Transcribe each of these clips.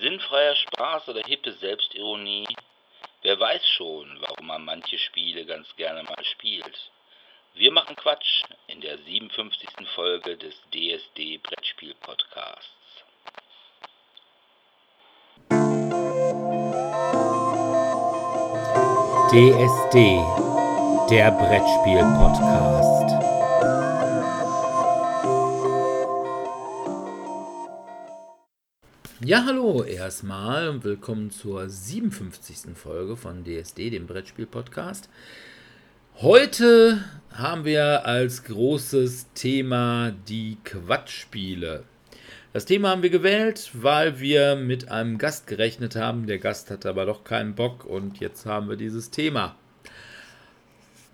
Sinnfreier Spaß oder hippe Selbstironie? Wer weiß schon, warum man manche Spiele ganz gerne mal spielt. Wir machen Quatsch in der 57. Folge des DSD Brettspiel Podcasts. DSD, der Brettspiel Podcast. Ja, hallo erstmal und willkommen zur 57. Folge von DSD, dem Brettspiel Podcast. Heute haben wir als großes Thema die Quatschspiele. Das Thema haben wir gewählt, weil wir mit einem Gast gerechnet haben. Der Gast hatte aber doch keinen Bock und jetzt haben wir dieses Thema.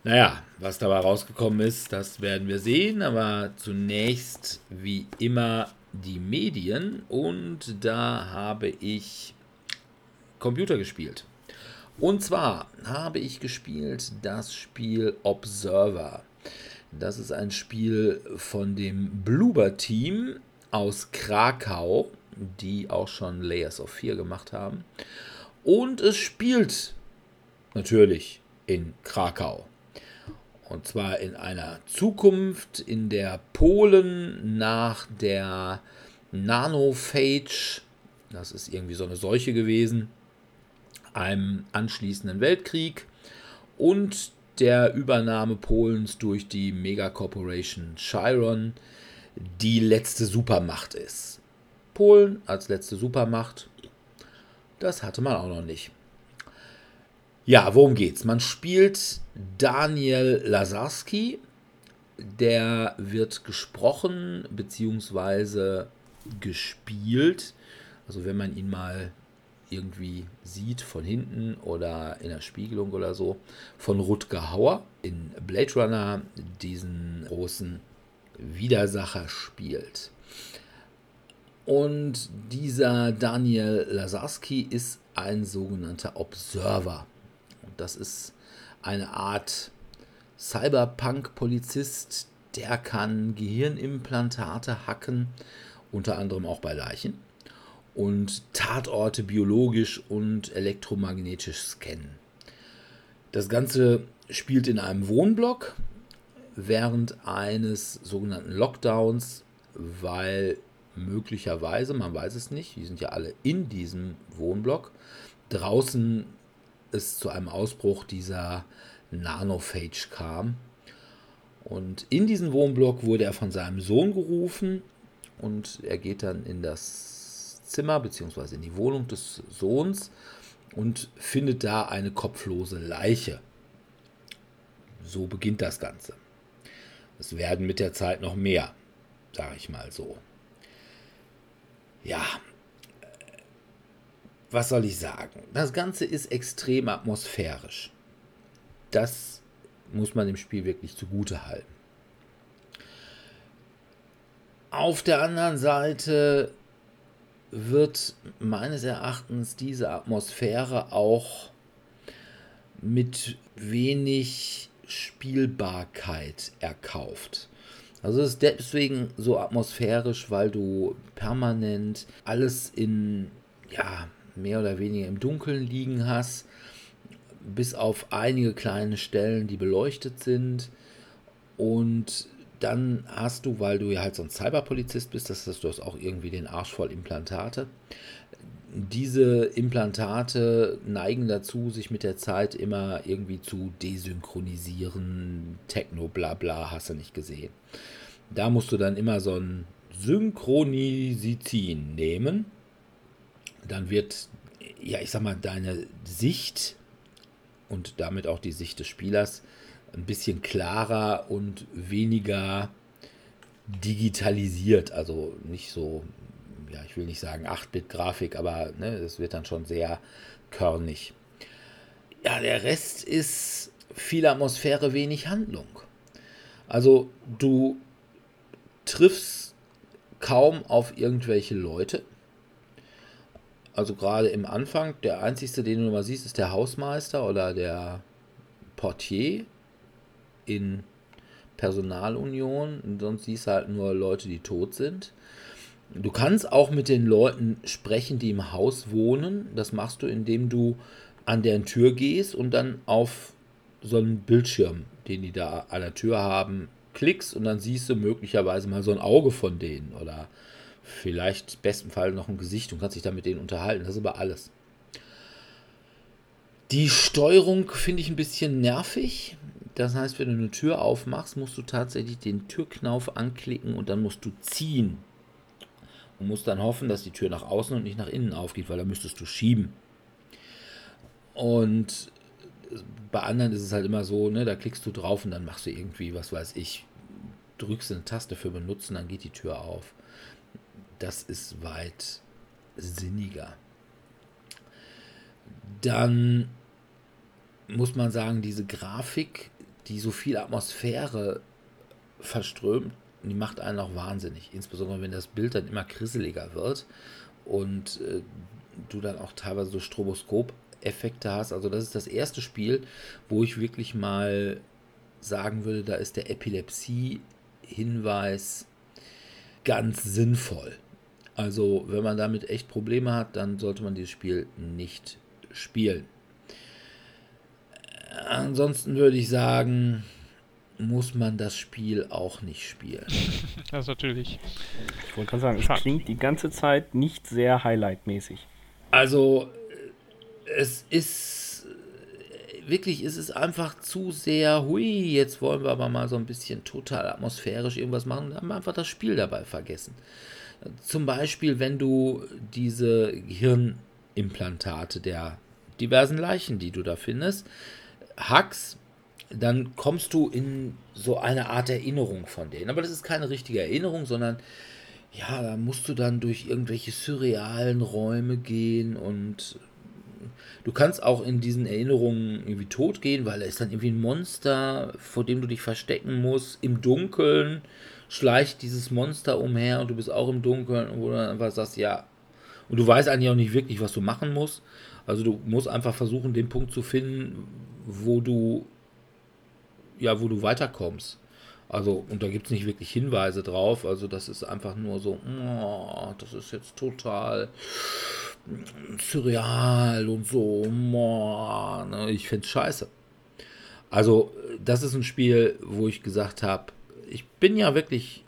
Naja, was dabei rausgekommen ist, das werden wir sehen. Aber zunächst, wie immer, die Medien. Und da habe ich Computer gespielt. Und zwar habe ich gespielt das Spiel Observer. Das ist ein Spiel von dem Bluber Team aus Krakau, die auch schon Layers of 4 gemacht haben. Und es spielt natürlich in Krakau. Und zwar in einer Zukunft, in der Polen nach der Nanophage, das ist irgendwie so eine Seuche gewesen, einem anschließenden Weltkrieg und der Übernahme Polens durch die Megacorporation Chiron die letzte Supermacht ist. Polen als letzte Supermacht, das hatte man auch noch nicht. Ja, worum geht's? Man spielt Daniel Lazarski, der wird gesprochen bzw. gespielt. Also wenn man ihn mal irgendwie sieht von hinten oder in der Spiegelung oder so, von Rutger Hauer in Blade Runner diesen großen Widersacher spielt. Und dieser Daniel Lazarski ist ein sogenannter Observer. Das ist eine Art Cyberpunk-Polizist, der kann Gehirnimplantate hacken, unter anderem auch bei Leichen, und Tatorte biologisch und elektromagnetisch scannen. Das Ganze spielt in einem Wohnblock während eines sogenannten Lockdowns, weil möglicherweise, man weiß es nicht, die sind ja alle in diesem Wohnblock, draußen es zu einem Ausbruch dieser Nanophage kam. Und in diesen Wohnblock wurde er von seinem Sohn gerufen und er geht dann in das Zimmer bzw. in die Wohnung des Sohns und findet da eine kopflose Leiche. So beginnt das Ganze. Es werden mit der Zeit noch mehr, sage ich mal so. Ja, was soll ich sagen? Das Ganze ist extrem atmosphärisch. Das muss man dem Spiel wirklich zugute halten. Auf der anderen Seite wird meines Erachtens diese Atmosphäre auch mit wenig Spielbarkeit erkauft. Also es ist deswegen so atmosphärisch, weil du permanent alles in, ja, mehr oder weniger im Dunkeln liegen hast, bis auf einige kleine Stellen, die beleuchtet sind. Und dann hast du, weil du ja halt so ein Cyberpolizist bist, das heißt, du hast auch irgendwie den Arsch voll Implantate, diese Implantate neigen dazu, sich mit der Zeit immer irgendwie zu desynchronisieren. Techno, bla bla, hast du nicht gesehen. Da musst du dann immer so ein Synchronisizin nehmen. Dann wird, ja, ich sag mal, deine Sicht und damit auch die Sicht des Spielers ein bisschen klarer und weniger digitalisiert. Also nicht so ja, ich will nicht sagen 8-Bit-Grafik, aber ne, es wird dann schon sehr körnig. Ja, der Rest ist viel Atmosphäre, wenig Handlung. Also du triffst kaum auf irgendwelche Leute. Also gerade im Anfang, der einzigste, den du mal siehst, ist der Hausmeister oder der Portier in Personalunion. Und sonst siehst du halt nur Leute, die tot sind. Du kannst auch mit den Leuten sprechen, die im Haus wohnen. Das machst du, indem du an deren Tür gehst und dann auf so einen Bildschirm, den die da an der Tür haben, klickst und dann siehst du möglicherweise mal so ein Auge von denen oder vielleicht im besten Fall noch ein Gesicht und kannst dich dann mit denen unterhalten. Das ist aber alles. Die Steuerung finde ich ein bisschen nervig. Das heißt, wenn du eine Tür aufmachst, musst du tatsächlich den Türknauf anklicken und dann musst du ziehen. Und musst dann hoffen, dass die Tür nach außen und nicht nach innen aufgeht, weil da müsstest du schieben. Und bei anderen ist es halt immer so, ne, da klickst du drauf und dann machst du irgendwie, was weiß ich, drückst eine Taste für benutzen, dann geht die Tür auf. Das ist weit sinniger. Dann muss man sagen, diese Grafik, die so viel Atmosphäre verströmt, die macht einen auch wahnsinnig. Insbesondere wenn das Bild dann immer krisseliger wird und äh, du dann auch teilweise so Stroboskop-Effekte hast. Also das ist das erste Spiel, wo ich wirklich mal sagen würde, da ist der Epilepsie-Hinweis ganz sinnvoll. Also wenn man damit echt Probleme hat, dann sollte man dieses Spiel nicht spielen. Ansonsten würde ich sagen, muss man das Spiel auch nicht spielen. Das ist natürlich. Ich wollte gerade sagen, es klingt die ganze Zeit nicht sehr highlightmäßig. Also, es ist wirklich, es ist einfach zu sehr, hui, jetzt wollen wir aber mal so ein bisschen total atmosphärisch irgendwas machen, dann haben wir einfach das Spiel dabei vergessen. Zum Beispiel, wenn du diese Gehirnimplantate der diversen Leichen, die du da findest, hackst, dann kommst du in so eine Art Erinnerung von denen. Aber das ist keine richtige Erinnerung, sondern ja, da musst du dann durch irgendwelche surrealen Räume gehen und du kannst auch in diesen Erinnerungen irgendwie tot gehen, weil da ist dann irgendwie ein Monster, vor dem du dich verstecken musst, im Dunkeln schleicht dieses Monster umher und du bist auch im Dunkeln, wo du dann einfach sagst, ja, und du weißt eigentlich auch nicht wirklich, was du machen musst. Also du musst einfach versuchen, den Punkt zu finden, wo du ja, wo du weiterkommst. Also, und da gibt es nicht wirklich Hinweise drauf. Also, das ist einfach nur so, oh, das ist jetzt total surreal und so. Oh, ne? Ich finde es scheiße. Also, das ist ein Spiel, wo ich gesagt habe, ich bin ja wirklich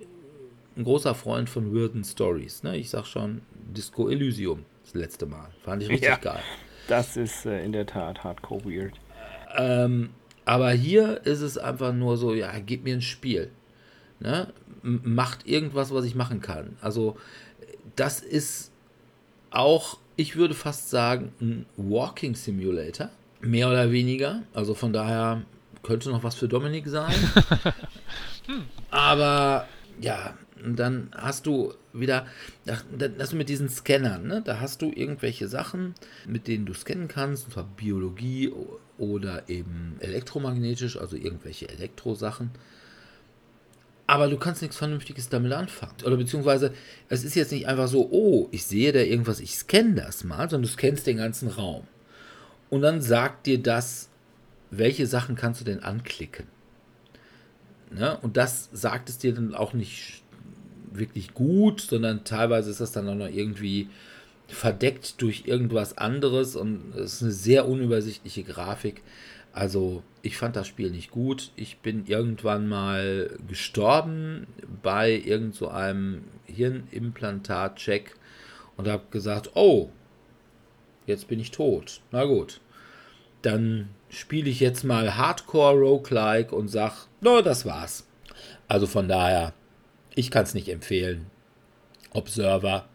ein großer Freund von Weirden Stories. Ne? Ich sag schon, Disco Elysium das letzte Mal. Fand ich richtig ja, geil. Das ist äh, in der Tat hardcore weird. Ähm, aber hier ist es einfach nur so, ja, gib mir ein Spiel. Ne? Macht irgendwas, was ich machen kann. Also, das ist auch, ich würde fast sagen, ein Walking Simulator. Mehr oder weniger. Also von daher könnte noch was für Dominik sein. Hm. Aber ja, dann hast du wieder, du mit diesen Scannern, ne? da hast du irgendwelche Sachen, mit denen du scannen kannst, und zwar Biologie oder eben elektromagnetisch, also irgendwelche Elektrosachen. Aber du kannst nichts Vernünftiges damit anfangen. Oder beziehungsweise, es ist jetzt nicht einfach so, oh, ich sehe da irgendwas, ich scanne das mal, sondern du scannst den ganzen Raum. Und dann sagt dir das, welche Sachen kannst du denn anklicken. Ne? Und das sagt es dir dann auch nicht wirklich gut, sondern teilweise ist das dann auch noch irgendwie verdeckt durch irgendwas anderes und es ist eine sehr unübersichtliche Grafik. Also ich fand das Spiel nicht gut. Ich bin irgendwann mal gestorben bei irgend so einem Hirnimplantat-Check und habe gesagt, oh, jetzt bin ich tot. Na gut, dann spiele ich jetzt mal Hardcore Roguelike und sag, no, das war's. Also von daher, ich kann es nicht empfehlen. Observer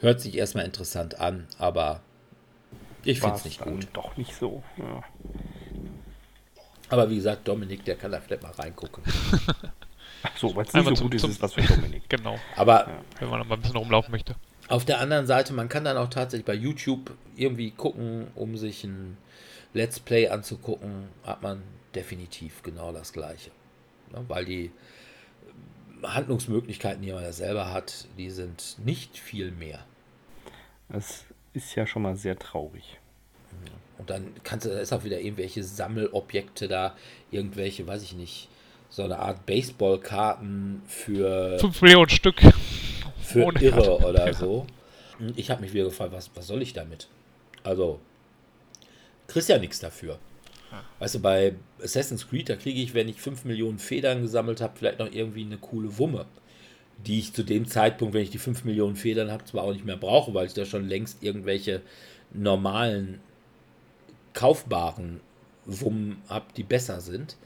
hört sich erstmal interessant an, aber ich finde es nicht gut. Doch nicht so. Ja. Aber wie gesagt, Dominik, der kann da vielleicht mal reingucken. Ach so, weil es nicht so zum, gut ist, ist was für Dominik. genau. Aber ja. wenn man noch mal ein bisschen rumlaufen möchte. Auf der anderen Seite, man kann dann auch tatsächlich bei YouTube irgendwie gucken, um sich ein Let's Play anzugucken, hat man definitiv genau das Gleiche. Ja, weil die Handlungsmöglichkeiten, die man ja selber hat, die sind nicht viel mehr. Das ist ja schon mal sehr traurig. Und dann kannst du, da ist auch wieder irgendwelche Sammelobjekte da, irgendwelche, weiß ich nicht, so eine Art Baseballkarten für. 5 Millionen Stück. für Ohne Irre Karte. oder Ja. so. Und ich habe mich wieder gefragt, was, was soll ich damit? Also, kriegst ja nichts dafür. Weißt du, bei Assassin's Creed, da kriege ich, wenn ich 5 Millionen Federn gesammelt habe, vielleicht noch irgendwie eine coole Wumme. Die ich zu dem Zeitpunkt, wenn ich die 5 Millionen Federn habe, zwar auch nicht mehr brauche, weil ich da schon längst irgendwelche normalen, kaufbaren Wummen habe, die besser sind.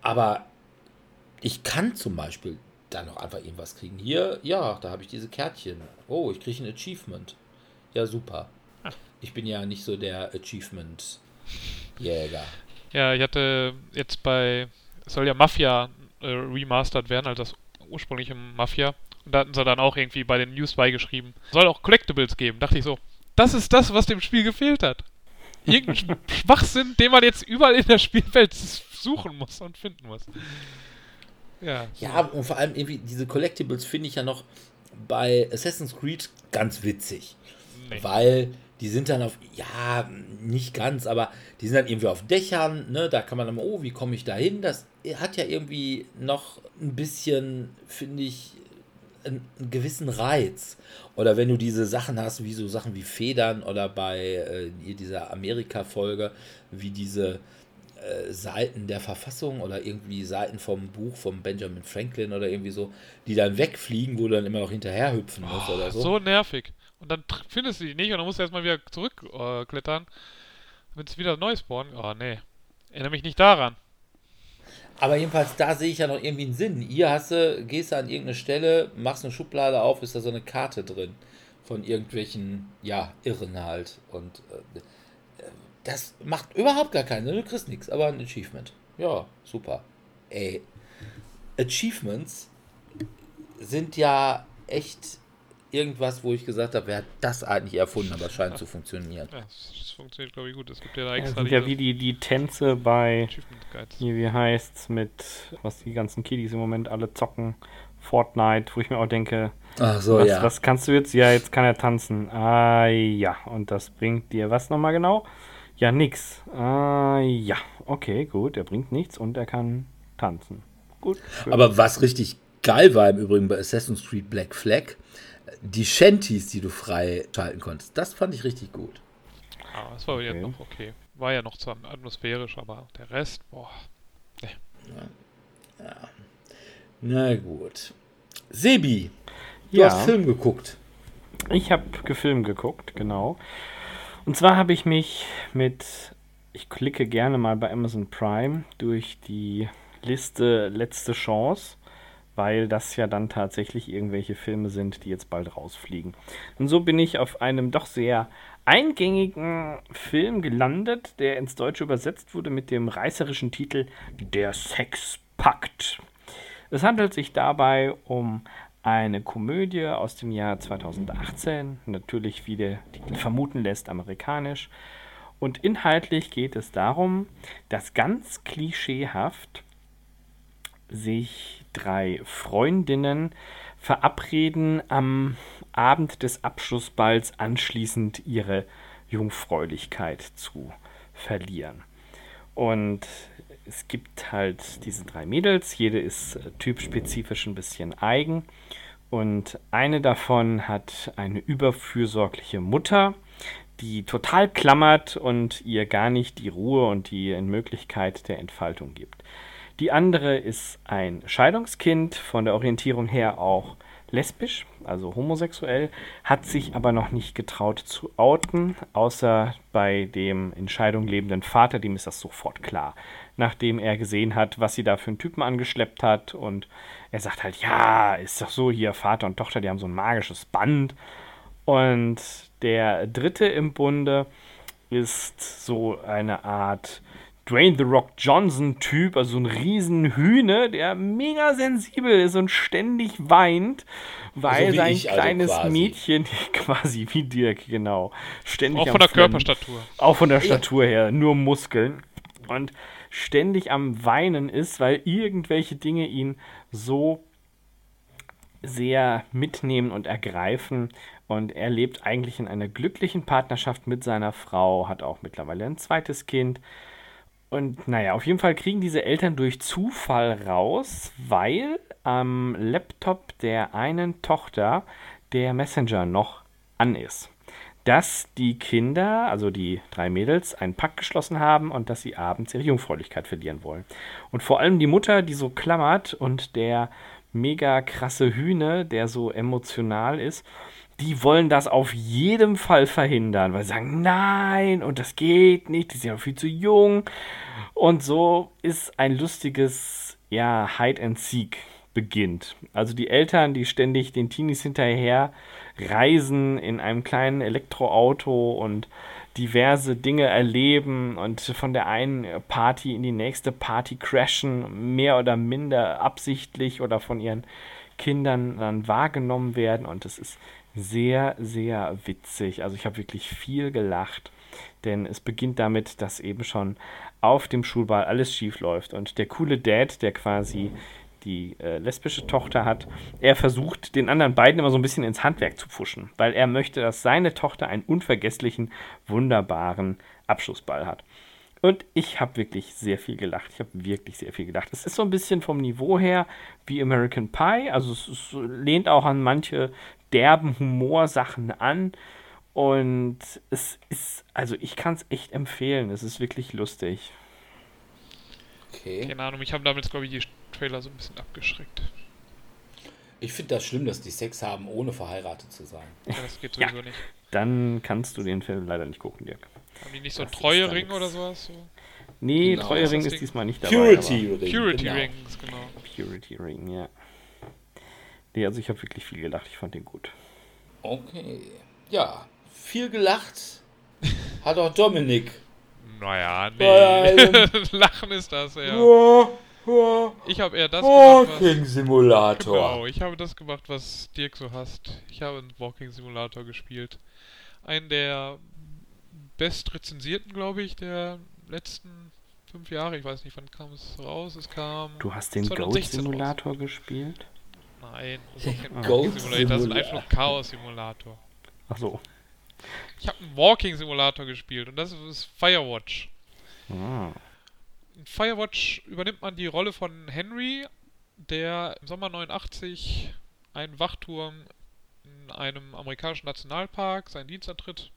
Aber ich kann zum Beispiel da noch einfach irgendwas kriegen. Hier, ja, da habe ich diese Kärtchen. Oh, ich kriege ein Achievement. Ja, super. Ich bin ja nicht so der Achievement-Jäger. Ja, ich hatte jetzt bei, es soll ja Mafia äh, remastered werden, also das ursprüngliche Mafia. Und da hatten sie dann auch irgendwie bei den News beigeschrieben, soll auch Collectibles geben. Dachte ich so, das ist das, was dem Spiel gefehlt hat. Irgendein Schwachsinn, den man jetzt überall in der Spielwelt suchen muss und finden muss. Ja, Ja, und vor allem irgendwie diese Collectibles finde ich ja noch bei Assassin's Creed ganz witzig. nee. Weil die sind dann auf, ja, nicht ganz, aber die sind dann irgendwie auf Dächern, ne? Da kann man dann, oh, wie komme ich da hin? Das hat ja irgendwie noch ein bisschen, finde ich, einen, einen gewissen Reiz. Oder wenn du diese Sachen hast, wie so Sachen wie Federn oder bei äh, dieser Amerika-Folge, wie diese äh, Seiten der Verfassung oder irgendwie Seiten vom Buch von Benjamin Franklin oder irgendwie so, die dann wegfliegen, wo du dann immer noch hinterher hüpfen musst oder so. So nervig. Und dann findest du die nicht und dann musst du erstmal wieder zurückklettern. Äh. Wenn es wieder neu spawnen. Oh, nee. Erinnere mich nicht daran. Aber jedenfalls, da sehe ich ja noch irgendwie einen Sinn. Hier hast du, gehst du an irgendeine Stelle, machst eine Schublade auf, ist da so eine Karte drin von irgendwelchen, ja, Irren halt. Und äh, das macht überhaupt gar keinen Sinn. Du kriegst nichts, aber ein Achievement. Ja, super. Ey, Achievements sind ja echt irgendwas, wo ich gesagt habe, wer hat das eigentlich erfunden, aber es scheint zu funktionieren. Ja, das, das funktioniert, glaube ich, gut. Es gibt ja da Das extra sind ja wie die, die Tänze bei, Guides. hier, wie heißt's, mit, was die ganzen Kiddies im Moment alle zocken, Fortnite, wo ich mir auch denke, Ach so, was, ja. was kannst du jetzt? Ja, jetzt kann er tanzen. Ah, ja. Und das bringt dir was nochmal genau? Ja, nix. Ah, ja. Okay, gut. Er bringt nichts und er kann tanzen. Gut. schön. Aber was richtig geil war im Übrigen bei Assassin's Creed Black Flag, die Shanties, die du freischalten konntest, das fand ich richtig gut. Ah, das war ja Okay. noch okay. War ja noch zu atmosphärisch, aber der Rest, boah. Na gut. Sebi, du Ja. hast Film geguckt. Ich habe gefilmt geguckt, genau. Und zwar habe ich mich mit, ich klicke gerne mal bei Amazon Prime durch die Liste Letzte Chance, weil das ja dann tatsächlich irgendwelche Filme sind, die jetzt bald rausfliegen. Und so bin ich auf einem doch sehr eingängigen Film gelandet, der ins Deutsche übersetzt wurde mit dem reißerischen Titel Der Sexpakt. Es handelt sich dabei um eine Komödie aus dem Jahr 2018, natürlich wie der Titel vermuten lässt, amerikanisch. Und inhaltlich geht es darum, dass ganz klischeehaft sich drei Freundinnen verabreden, am Abend des Abschlussballs anschließend ihre Jungfräulichkeit zu verlieren. Und es gibt halt diese drei Mädels, jede ist äh, typspezifisch ein bisschen eigen. Und eine davon hat eine überfürsorgliche Mutter, die total klammert und ihr gar nicht die Ruhe und die Möglichkeit der Entfaltung gibt. Die andere ist ein Scheidungskind, von der Orientierung her auch lesbisch, also homosexuell, hat sich aber noch nicht getraut zu outen, außer bei dem in Scheidung lebenden Vater, dem ist das sofort klar. Nachdem er gesehen hat, was sie da für einen Typen angeschleppt hat und er sagt halt, ja, ist doch so, hier Vater und Tochter, die haben so ein magisches Band. Und der dritte im Bunde ist so eine Art Dwayne The Rock Johnson Typ, also ein riesen Hühne, der mega sensibel ist und ständig weint, weil So wie sein ich also kleines quasi. Mädchen, quasi wie Dirk, genau, ständig Auch am von der Flennen- Körperstatur. auch von der Statur her, nur Muskeln. Und ständig am Weinen ist, weil irgendwelche Dinge ihn so sehr mitnehmen und ergreifen. Und er lebt eigentlich in einer glücklichen Partnerschaft mit seiner Frau, hat auch mittlerweile ein zweites Kind. Und naja, auf jeden Fall kriegen diese Eltern durch Zufall raus, weil am Laptop der einen Tochter der Messenger noch an ist. Dass die Kinder, also die drei Mädels, einen Pakt geschlossen haben und dass sie abends ihre Jungfräulichkeit verlieren wollen. Und vor allem die Mutter, die so klammert und der mega krasse Hühne, der so emotional ist, die wollen das auf jeden Fall verhindern, weil sie sagen, nein, und das geht nicht, die sind ja viel zu jung. Und so ist ein lustiges, ja, Hide and Seek beginnt. Also die Eltern, die ständig den Teenies hinterher reisen in einem kleinen Elektroauto und diverse Dinge erleben und von der einen Party in die nächste Party crashen, mehr oder minder absichtlich oder von ihren Kindern dann wahrgenommen werden. Und es ist sehr, sehr witzig. Also ich habe wirklich viel gelacht, denn es beginnt damit, dass eben schon auf dem Schulball alles schief läuft und der coole Dad, der quasi die äh, lesbische Tochter hat, er versucht, den anderen beiden immer so ein bisschen ins Handwerk zu pfuschen, weil er möchte, dass seine Tochter einen unvergesslichen, wunderbaren Abschlussball hat. Und ich habe wirklich sehr viel gelacht. Ich habe wirklich sehr viel gelacht. Es ist so ein bisschen vom Niveau her wie American Pie. Also es, es lehnt auch an manche derben Humorsachen an. Und es ist, also ich kann es echt empfehlen. Es ist wirklich lustig. Okay. Keine Ahnung, ich habe damit, glaube ich, die Trailer so ein bisschen abgeschreckt. Ich finde das schlimm, dass die Sex haben, ohne verheiratet zu sein. Ja, das geht sowieso ja, nicht. Dann kannst du den Film leider nicht gucken, Dirk. Haben die nicht so einen Treuering oder sowas? So? Nee, genau, Treuering ist, ist diesmal nicht dabei. Purity Ring. Purity genau. Rings, genau. Purity Ring, ja. Nee, also ich habe wirklich viel gelacht. Ich fand den gut. Okay. Ja, viel gelacht hat auch Dominik. Naja, nee. Also Lachen ist das, ja. ja. Ich habe eher das Walking gemacht, was, Simulator. Genau, ich habe das gemacht, was Dirk so hasst. Ich habe einen Walking Simulator gespielt. Einen der bestrezensierten, glaube ich, der letzten fünf Jahre. Ich weiß nicht, wann kam es raus. Es kam. Du hast den Goat Simulator raus. gespielt? Nein, das ist kein Goat Simulator. Das ist einfach nur Chaos Simulator. Ach so. Ich habe einen Walking Simulator gespielt und das ist Firewatch. Ah. In Firewatch übernimmt man die Rolle von Henry, der im Sommer 89 einen Wachturm in einem amerikanischen Nationalpark seinen Dienst antritt.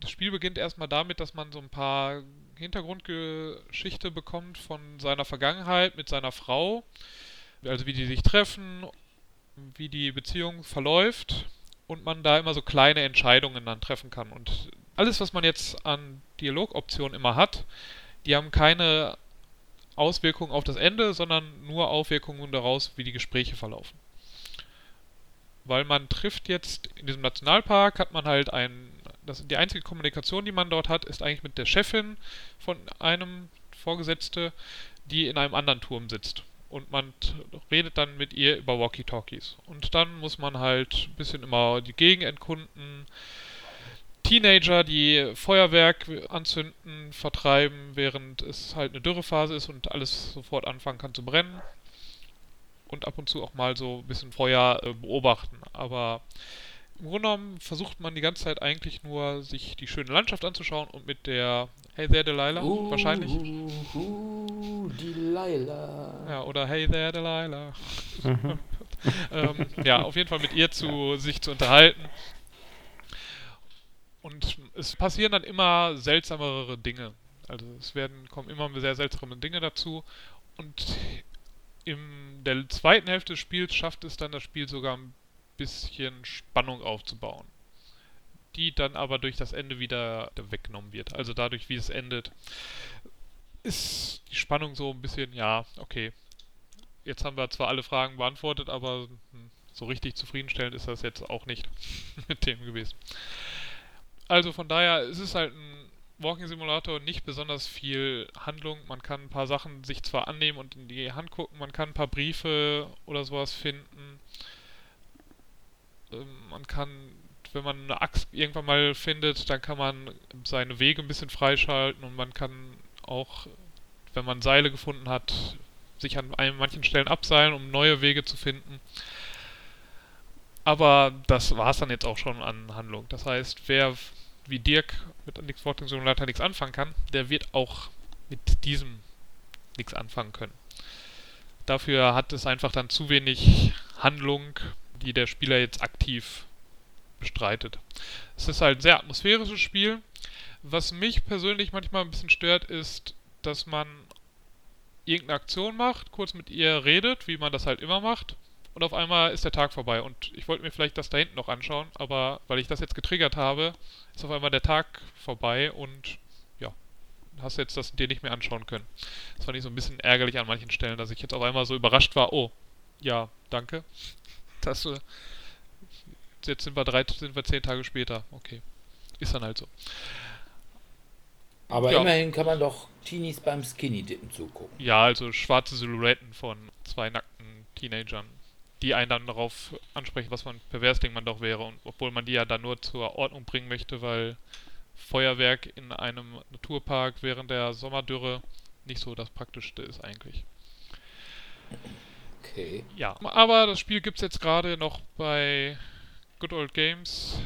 Das Spiel beginnt erstmal damit, dass man so ein paar Hintergrundgeschichte bekommt von seiner Vergangenheit mit seiner Frau. Also wie die sich treffen, wie die Beziehung verläuft und man da immer so kleine Entscheidungen dann treffen kann. Und alles, was man jetzt an Dialogoptionen immer hat, die haben keine Auswirkungen auf das Ende, sondern nur Auswirkungen daraus, wie die Gespräche verlaufen. Weil man trifft jetzt in diesem Nationalpark, hat man halt ein, das, die einzige Kommunikation, die man dort hat, ist eigentlich mit der Chefin von einem Vorgesetzte, die in einem anderen Turm sitzt und man redet dann mit ihr über Walkie-Talkies. Und dann muss man halt ein bisschen immer die Gegend entkunden, Teenager, die Feuerwerk anzünden, vertreiben, während es halt eine Dürrephase ist und alles sofort anfangen kann zu brennen. Und ab und zu auch mal so ein bisschen Feuer äh, beobachten. Aber im Grunde genommen versucht man die ganze Zeit eigentlich nur, sich die schöne Landschaft anzuschauen und mit der Hey there Delilah uh, wahrscheinlich. Uh, uh, Delilah. Ja, oder Hey there Delilah. Mhm. ähm, ja, auf jeden Fall mit ihr zu sich zu unterhalten. Und es passieren dann immer seltsamere Dinge. Also es werden, kommen immer sehr seltsame Dinge dazu. Und in der zweiten Hälfte des Spiels schafft es dann das Spiel sogar ein bisschen Spannung aufzubauen. Die dann aber durch das Ende wieder weggenommen wird. Also dadurch, wie es endet, ist die Spannung so ein bisschen, ja, okay. Jetzt haben wir zwar alle Fragen beantwortet, aber hm, so richtig zufriedenstellend ist das jetzt auch nicht mit dem gewesen. Also von daher, es ist halt ein Walking Simulator nicht besonders viel Handlung. Man kann ein paar Sachen sich zwar annehmen und in die Hand gucken, man kann ein paar Briefe oder sowas finden. Ähm, man kann, wenn man eine Axt irgendwann mal findet, dann kann man seine Wege ein bisschen freischalten und man kann auch, wenn man Seile gefunden hat, sich an manchen Stellen abseilen, um neue Wege zu finden. Aber das war es dann jetzt auch schon an Handlung. Das heißt, wer wie Dirk mit Nix Walking Simulator nichts anfangen kann, der wird auch mit diesem nichts anfangen können. Dafür hat es einfach dann zu wenig Handlung, die der Spieler jetzt aktiv bestreitet. Es ist halt ein sehr atmosphärisches Spiel. Was mich persönlich manchmal ein bisschen stört, ist, dass man irgendeine Aktion macht, kurz mit ihr redet, wie man das halt immer macht, und auf einmal ist der Tag vorbei. Und ich wollte mir vielleicht das da hinten noch anschauen, aber weil ich das jetzt getriggert habe, ist auf einmal der Tag vorbei und ja, hast jetzt das dir nicht mehr anschauen können. Das fand ich so ein bisschen ärgerlich an manchen Stellen, dass ich jetzt auf einmal so überrascht war, oh, ja, danke. Das, jetzt sind wir drei, sind wir zehn Tage später. Okay. Ist dann halt so. Aber ja. immerhin kann man doch Teenies beim Skinny-Dippen zugucken. Ja, also schwarze Silhouetten von zwei nackten Teenagern die einen dann darauf ansprechen, was man pervers Ding man doch wäre. Und obwohl man die ja dann nur zur Ordnung bringen möchte, weil Feuerwerk in einem Naturpark während der Sommerdürre nicht so das Praktischste ist eigentlich. Okay. Ja, aber das Spiel gibt es jetzt gerade noch bei Good Old Games,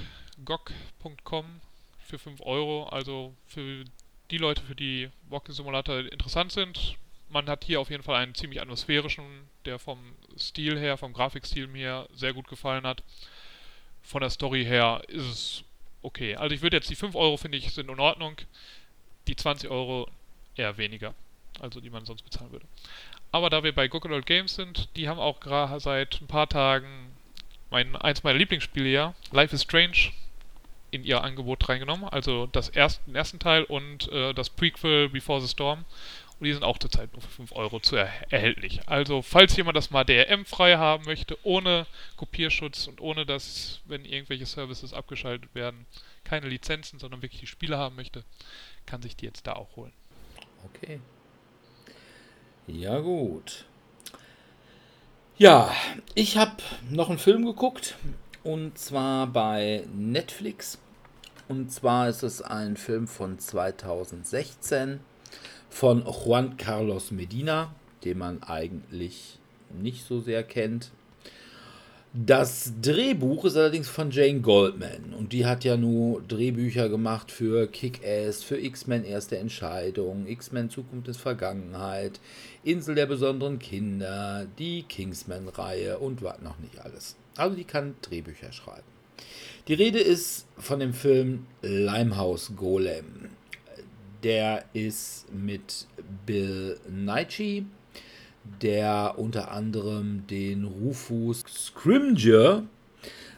gog.com für 5 Euro. Also für die Leute, für die Walking Simulator interessant sind, man hat hier auf jeden Fall einen ziemlich atmosphärischen, der vom Stil her, vom Grafikstil mir sehr gut gefallen hat. Von der Story her ist es okay. Also ich würde jetzt die 5 Euro finde ich sind in Ordnung. Die 20 Euro eher weniger. Also die man sonst bezahlen würde. Aber da wir bei Google Old Games sind, die haben auch gerade seit ein paar Tagen mein, eins meiner Lieblingsspiele ja, Life is Strange, in ihr Angebot reingenommen. Also das erst, den ersten Teil und äh, das Prequel Before the Storm. Und die sind auch zurzeit nur für 5 Euro zu er erhältlich. Also, falls jemand das mal DRM-frei haben möchte, ohne Kopierschutz und ohne dass, wenn irgendwelche Services abgeschaltet werden, keine Lizenzen, sondern wirklich die Spiele haben möchte, kann sich die jetzt da auch holen. Okay. Ja, gut. Ja, ich habe noch einen Film geguckt und zwar bei Netflix. Und zwar ist es ein Film von 2016 von Juan Carlos Medina, den man eigentlich nicht so sehr kennt. Das Drehbuch ist allerdings von Jane Goldman und die hat ja nur Drehbücher gemacht für Kick-Ass, für X-Men Erste Entscheidung, X-Men Zukunft ist Vergangenheit, Insel der besonderen Kinder, die Kingsman-Reihe und was noch nicht alles. Also die kann Drehbücher schreiben. Die Rede ist von dem Film Limehouse Golem. Der ist mit Bill Nighy, der unter anderem den Rufus Scrimger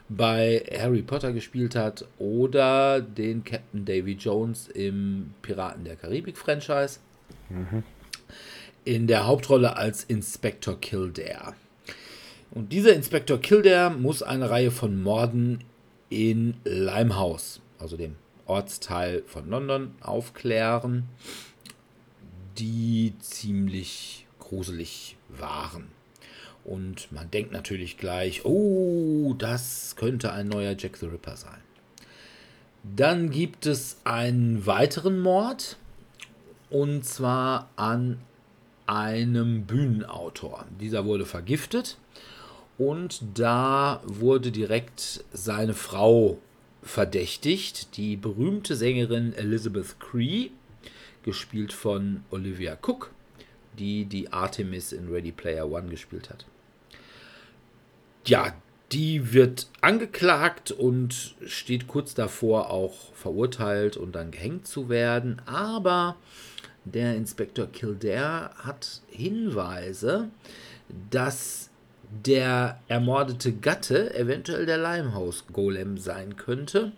bei Harry Potter gespielt hat oder den Captain Davy Jones im Piraten der Karibik Franchise. Mhm. In der Hauptrolle als Inspector Kildare. Und dieser Inspector Kildare muss eine Reihe von Morden in Limehouse, also dem Ortsteil von London aufklären, die ziemlich gruselig waren. Und man denkt natürlich gleich, oh, das könnte ein neuer Jack the Ripper sein. Dann gibt es einen weiteren Mord, und zwar an einem Bühnenautor. Dieser wurde vergiftet und da wurde direkt seine Frau verdächtigt, die berühmte Sängerin Elizabeth Cree, gespielt von Olivia Cook, die die Artemis in Ready Player One gespielt hat. Ja, die wird angeklagt und steht kurz davor, auch verurteilt und dann gehängt zu werden. Aber der Inspektor Kildare hat Hinweise, dass der ermordete Gatte eventuell der Limehouse-Golem sein könnte.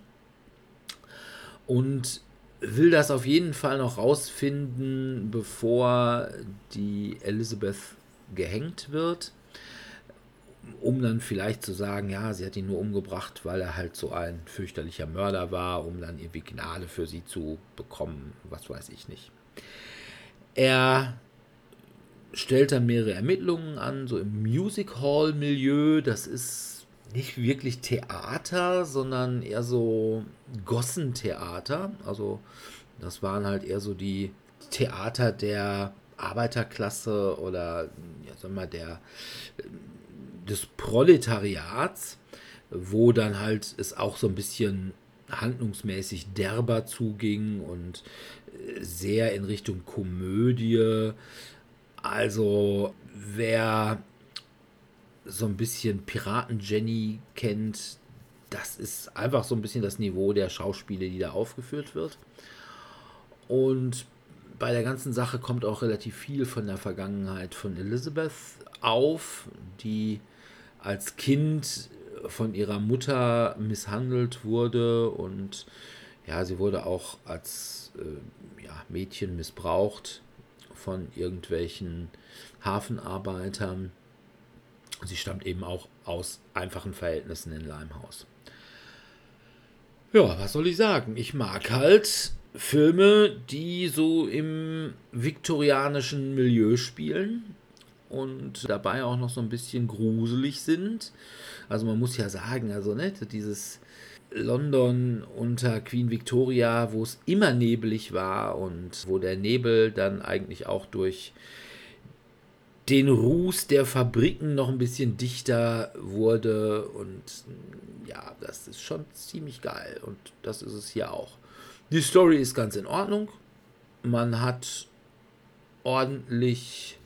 Und will das auf jeden Fall noch rausfinden, bevor die Elizabeth gehängt wird. Um dann vielleicht zu sagen, ja, sie hat ihn nur umgebracht, weil er halt so ein fürchterlicher Mörder war, um dann irgendwie Gnade für sie zu bekommen, was weiß ich nicht. Er stellt dann mehrere Ermittlungen an, so im Music Hall-Milieu. Das ist nicht wirklich Theater, sondern eher so Gossentheater. Also das waren halt eher so die Theater der Arbeiterklasse oder ja, wir mal, der, des Proletariats, wo dann halt es auch so ein bisschen handlungsmäßig derber zuging und äh, sehr in Richtung Komödie. Also wer so ein bisschen Piraten-Jenny kennt, das ist einfach so ein bisschen das Niveau der Schauspiele, die da aufgeführt wird. Und bei der ganzen Sache kommt auch relativ viel von der Vergangenheit von Elizabeth auf, die als Kind von ihrer Mutter misshandelt wurde und ja, sie wurde auch als äh, ja, Mädchen missbraucht von irgendwelchen Hafenarbeitern. Sie stammt eben auch aus einfachen Verhältnissen in Leimhaus. Ja, was soll ich sagen? Ich mag halt Filme, die so im viktorianischen Milieu spielen und dabei auch noch so ein bisschen gruselig sind. Also man muss ja sagen, also ne, dieses London unter Queen Victoria, wo es immer nebelig war und wo der Nebel dann eigentlich auch durch den Ruß der Fabriken noch ein bisschen dichter wurde und ja, das ist schon ziemlich geil und das ist es hier auch. Die Story ist ganz in Ordnung. Man hat ordentlich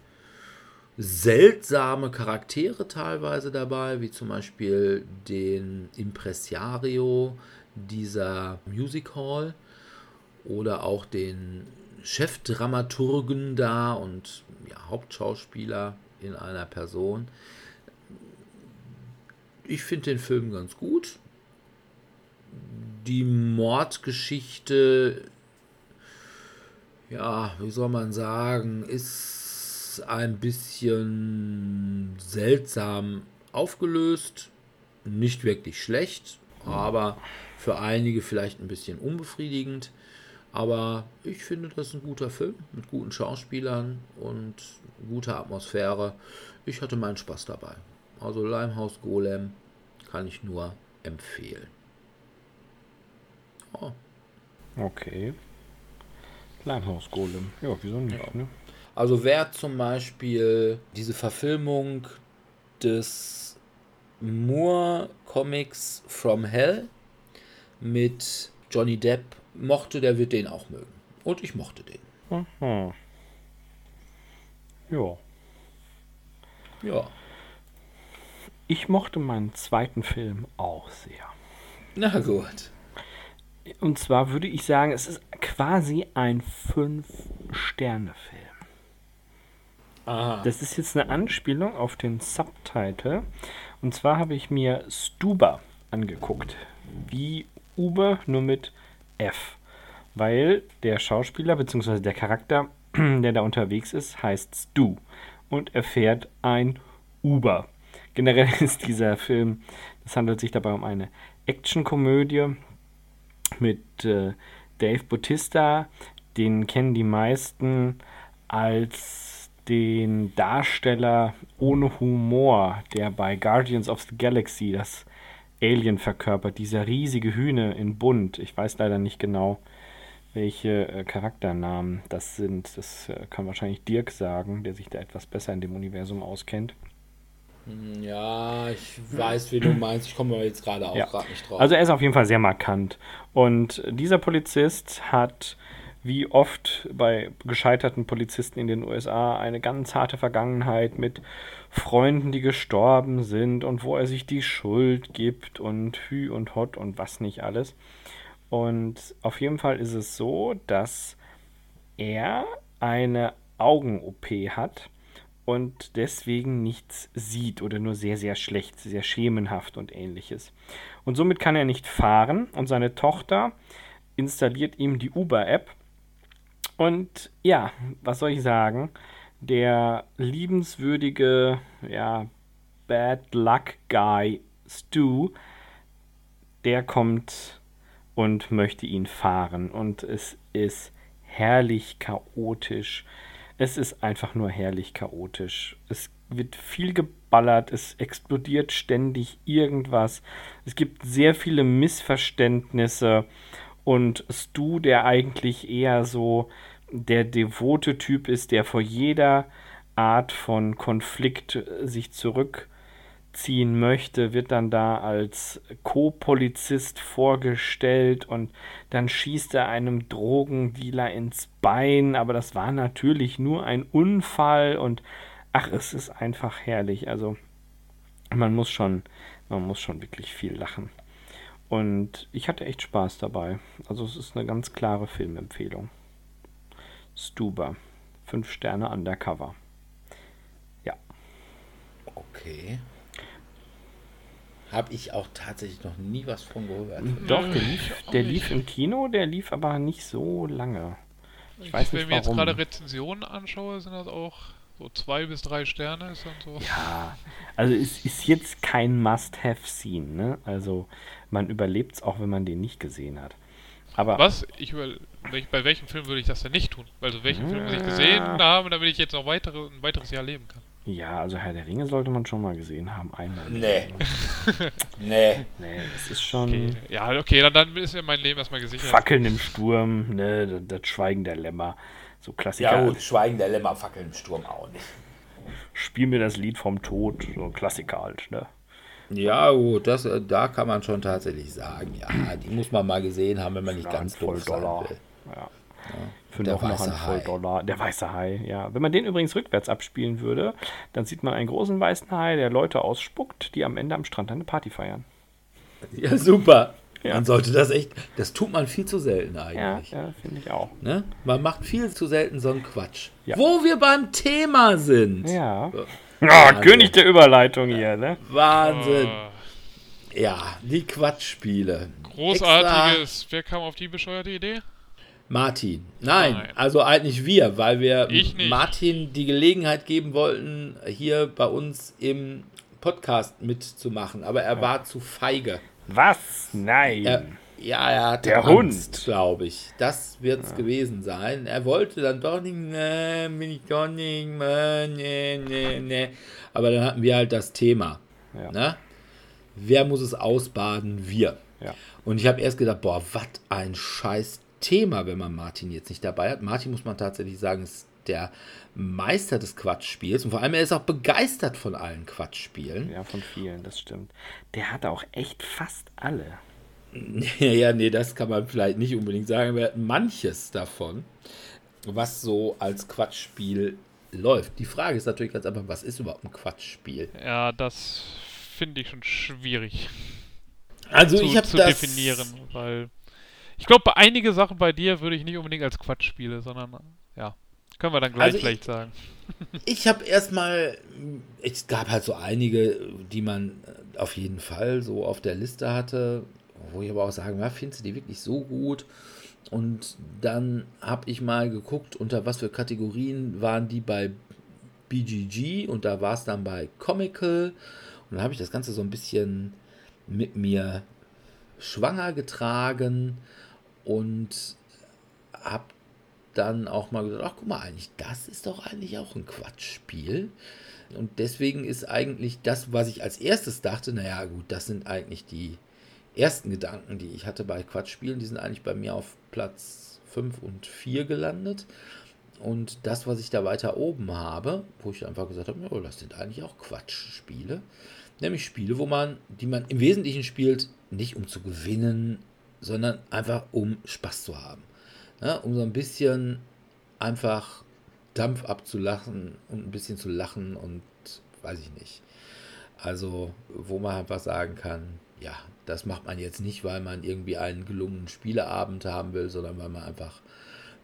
seltsame Charaktere teilweise dabei, wie zum Beispiel den Impresario dieser Music Hall oder auch den Chefdramaturgen da und ja, Hauptschauspieler in einer Person. Ich finde den Film ganz gut die Mordgeschichte, ja, wie soll man sagen, ist ein bisschen seltsam aufgelöst. Nicht wirklich schlecht, aber für einige vielleicht ein bisschen unbefriedigend. Aber ich finde, das ist ein guter Film mit guten Schauspielern und guter Atmosphäre. Ich hatte meinen Spaß dabei. Also Limehouse Golem kann ich nur empfehlen. Oh. Okay. Limehouse-Golem. Ja, wieso nicht, ja. ne? Also wer zum Beispiel diese Verfilmung des Moore Comics From Hell mit Johnny Depp mochte, der wird den auch mögen. Und ich mochte den. Aha. Ja. Ja. Ich mochte meinen zweiten Film auch sehr. Na gut. Und zwar würde ich sagen, es ist quasi ein Fünf-Sterne-Film. Das ist jetzt eine Anspielung auf den Subtitle. Und zwar habe ich mir Stuba angeguckt. Wie Uber, nur mit F. Weil der Schauspieler bzw. der Charakter, der da unterwegs ist, heißt Stu. Und er fährt ein Uber. Generell ist dieser Film, es handelt sich dabei um eine Actionkomödie mit äh, Dave Bautista. Den kennen die meisten als den Darsteller ohne Humor, der bei Guardians of the Galaxy das Alien verkörpert, dieser riesige Hühne in Bunt. Ich weiß leider nicht genau, welche äh, Charakternamen das sind. Das äh, kann wahrscheinlich Dirk sagen, der sich da etwas besser in dem Universum auskennt. Hm, ja, ich weiß, wie du meinst. Ich komme jetzt gerade auch ja. gerade nicht drauf. Also er ist auf jeden Fall sehr markant. Und dieser Polizist hat, wie oft bei gescheiterten Polizisten in den USA, eine ganz harte Vergangenheit mit Freunden, die gestorben sind und wo er sich die Schuld gibt und Hü und Hot und was nicht alles. Und auf jeden Fall ist es so, dass er eine Augen-OP hat und deswegen nichts sieht oder nur sehr, sehr schlecht, sehr schemenhaft und ähnliches. Und somit kann er nicht fahren und seine Tochter installiert ihm die Uber-App. Und ja, was soll ich sagen? Der liebenswürdige, ja, Bad Luck Guy Stu, der kommt und möchte ihn fahren. Und es ist herrlich chaotisch es ist einfach nur herrlich chaotisch. Es wird viel geballert, es explodiert ständig irgendwas. Es gibt sehr viele Missverständnisse und Stu, der eigentlich eher so der devote Typ ist, der vor jeder Art von Konflikt sich zurückzieht ziehen möchte, wird dann da als Co-Polizist vorgestellt und dann schießt er einem Drogendealer ins Bein, aber das war natürlich nur ein Unfall und ach, es ist einfach herrlich. Also man muss schon, man muss schon wirklich viel lachen. Und ich hatte echt Spaß dabei. Also es ist eine ganz klare Filmempfehlung. Stuber. Fünf Sterne undercover. Ja. Okay. Habe ich auch tatsächlich noch nie was von gehört. Doch, der ich lief, der lief im Kino, der lief aber nicht so lange. Ich weiß Wenn nicht ich mir jetzt gerade Rezensionen anschaue, sind das auch so zwei bis drei Sterne. Ist dann so. Ja, also es ist jetzt kein Must-Have-Scene, ne? Also man überlebt es auch, wenn man den nicht gesehen hat. Aber Was? Ich über, welch, bei welchem Film würde ich das denn nicht tun? Also welchen Film muss ich gesehen Ja. haben, damit ich jetzt noch weitere, ein weiteres Jahr leben kann? ja, also Herr der Ringe sollte man schon mal gesehen haben, einmal. Nee. Nee. Nee, das ist schon Okay. Ja, okay, dann, dann ist ja mein Leben erstmal gesichert. Fackeln im Sturm, ne, das, das Schweigen der Lämmer. So Klassiker. Ja gut, Schweigen der Lämmer, Fackeln im Sturm auch nicht. Spiel mir das Lied vom Tod, so Klassiker halt, ne? Ja gut, das, äh, da kann man schon tatsächlich sagen, ja, die muss man mal gesehen haben, wenn man nicht Ja, ganz voll doof sein Dollar. will. Ja. Für der noch, weiße einen Hai. Volldollar. Der weiße Hai, ja. Wenn man den übrigens rückwärts abspielen würde, dann sieht man einen großen weißen Hai, der Leute ausspuckt, die am Ende am Strand eine Party feiern. Ja, super. Ja. Man sollte das echt, das tut man viel zu selten Ja, eigentlich. ja finde ich auch. Ne? Man macht viel zu selten so einen Quatsch. Ja. Wo wir beim Thema sind. Ja. Ja, Ja, König der Überleitung hier, ne? Wahnsinn. Äh, Ja, die Quatschspiele. großartiges. Wer kam auf die bescheuerte Idee? Martin. Nein, Nein. also eigentlich wir, weil wir. Martin die Gelegenheit geben wollten, hier bei uns im Podcast mitzumachen. Aber er war zu feige. Was? Nein. Er, ja, er hatte Der Angst, Hund. glaube ich. Das wird es gewesen sein. Er wollte dann doch nicht, ne, bin ich doch nicht, ne, ne, ne, ne. Aber dann hatten wir halt das Thema. Ja. Ne? Wer muss es ausbaden? Wir. Ja. Und ich habe erst gedacht, boah, was ein scheiß Thema, wenn man Martin jetzt nicht dabei hat. Martin, muss man tatsächlich sagen, ist der Meister des Quatschspiels. Und vor allem, er ist auch begeistert von allen Quatschspielen. Ja, von vielen, das stimmt. Der hatte auch echt fast alle. Ja, ja, nee, das kann man vielleicht nicht unbedingt sagen. Wir hatten manches davon, was so als Quatschspiel läuft. Die Frage ist natürlich ganz einfach, was ist überhaupt ein Quatschspiel? Ja, das finde ich schon schwierig Also zu, ich habe zu das definieren, weil ich glaube, einige Sachen bei dir würde ich nicht unbedingt als Quatschspiele, sondern ja, können wir dann gleich Also ich- vielleicht sagen. Ich habe erstmal, es gab halt so einige, die man auf jeden Fall so auf der Liste hatte, wo ich aber auch sagen, ja, findest du die wirklich so gut? Und dann habe ich mal geguckt, unter was für Kategorien waren die bei BGG und da war es dann bei Comical und dann habe ich das Ganze so ein bisschen mit mir schwanger getragen und habe dann auch mal gedacht, ach guck mal, eigentlich, das ist doch eigentlich auch ein Quatschspiel. Und deswegen ist eigentlich das, was ich als erstes dachte, naja gut, das sind eigentlich die ersten Gedanken, die ich hatte bei Quatschspielen, die sind eigentlich bei mir auf Platz 5 und 4 gelandet. Und das, was ich da weiter oben habe, wo ich einfach gesagt habe, ja, das sind eigentlich auch Quatschspiele. Nämlich Spiele, wo man, die man im Wesentlichen spielt, nicht um zu gewinnen, sondern einfach um Spaß zu haben. Ja, um so ein bisschen einfach Dampf abzulachen und ein bisschen zu lachen und weiß ich nicht. Also, wo man einfach sagen kann, ja, das macht man jetzt nicht, weil man irgendwie einen gelungenen Spieleabend haben will, sondern weil man einfach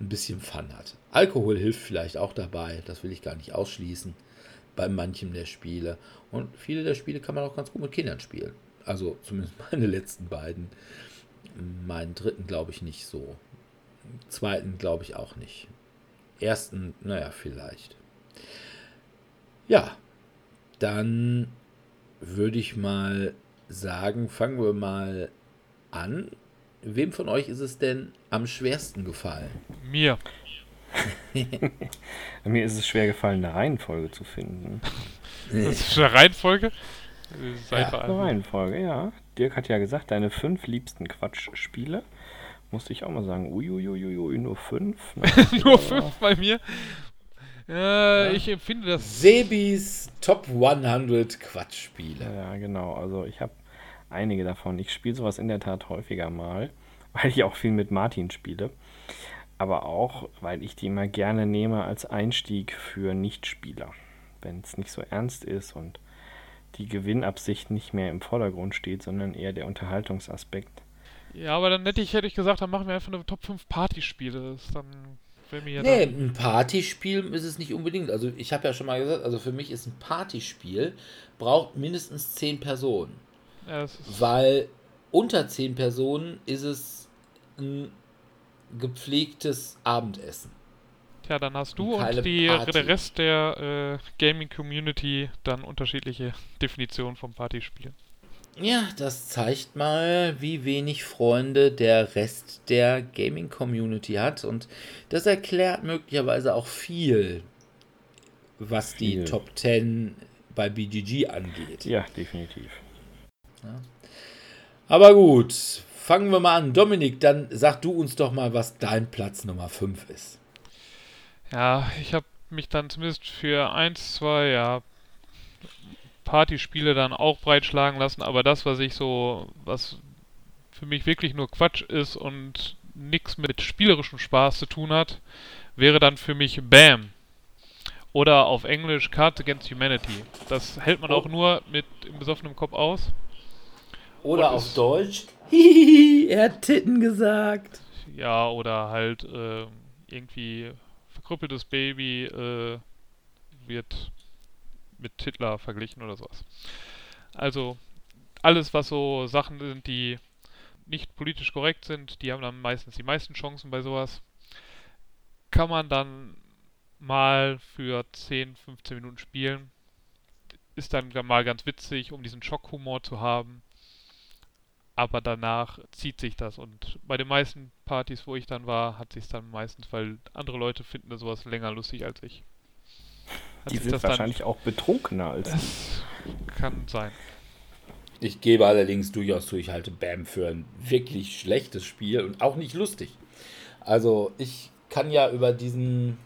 ein bisschen Fun hat. Alkohol hilft vielleicht auch dabei, das will ich gar nicht ausschließen, bei manchem der Spiele. Und viele der Spiele kann man auch ganz gut mit Kindern spielen. Also zumindest meine letzten beiden. Meinen dritten glaube ich nicht so. Zweiten glaube ich auch nicht. Ersten, naja, vielleicht. Ja, dann würde ich mal sagen, fangen wir mal an. Wem von euch ist es denn am schwersten gefallen? Mir. Mir ist es schwer gefallen, eine Reihenfolge zu finden. Das ist eine Reihenfolge. Sei Ja. Eine allem- Reihenfolge, ja. Dirk hat ja gesagt, deine fünf liebsten Quatschspiele. Musste ich auch mal sagen, uiuiuiui, nur fünf. Nur fünf bei mir. Ja, ich empfinde das. Sebis Top 100 Quatschspiele. Ja, genau. Also ich habe einige davon. Ich spiele sowas in der Tat häufiger mal, weil ich auch viel mit Martin spiele. Aber auch, weil ich die immer gerne nehme als Einstieg für Nichtspieler. Wenn es nicht so ernst ist und die Gewinnabsicht nicht mehr im Vordergrund steht, sondern eher der Unterhaltungsaspekt. Ja, aber dann hätte ich, hätte ich gesagt, dann machen wir einfach eine Top 5 Partyspiele. Das dann wäre mir ja Nee, ein Partyspiel ist es nicht unbedingt. Also ich habe ja schon mal gesagt, also für mich ist ein Partyspiel, braucht mindestens 10 Personen. ja, Weil unter 10 Personen ist es ein gepflegtes Abendessen. tja, dann hast du Keine und die, der Rest der äh, Gaming-Community dann unterschiedliche Definitionen vom Partyspiel. Ja, das zeigt mal, wie wenig Freunde der Rest der Gaming-Community hat. Und das erklärt möglicherweise auch viel, was die Viel. Top 10 bei BGG angeht. Ja, definitiv. Aber gut, fangen wir mal an. Dominik, dann sag du uns doch mal, was dein Platz Nummer 5 ist. Ja, ich habe mich dann zumindest für eins, zwei, ja, Partyspiele dann auch breitschlagen lassen, aber das, was ich so, was für mich wirklich nur Quatsch ist und nichts mit spielerischem Spaß zu tun hat, wäre dann für mich BAM. Oder auf Englisch Cards Against Humanity. Das hält man auch nur mit im besoffenen Kopf aus. Oder Und auf Deutsch. Hihihi, er hat Titten gesagt. Ja, oder halt äh, irgendwie verkrüppeltes Baby äh, wird mit Hitler verglichen oder sowas. Also alles, was so Sachen sind, die nicht politisch korrekt sind, die haben dann meistens die meisten Chancen bei sowas. Kann man dann mal für 10, 15 Minuten spielen. Ist dann mal ganz witzig, um diesen Schockhumor zu haben aber danach zieht sich das und bei den meisten Partys, wo ich dann war, hat sich dann meistens, weil andere Leute finden sowas länger lustig als ich. Hat Die sich sind das dann- wahrscheinlich auch betrunkener als Das kann sein. Ich gebe allerdings durchaus zu, ich halte Bam für ein wirklich schlechtes Spiel und auch nicht lustig. Also ich kann ja über diesen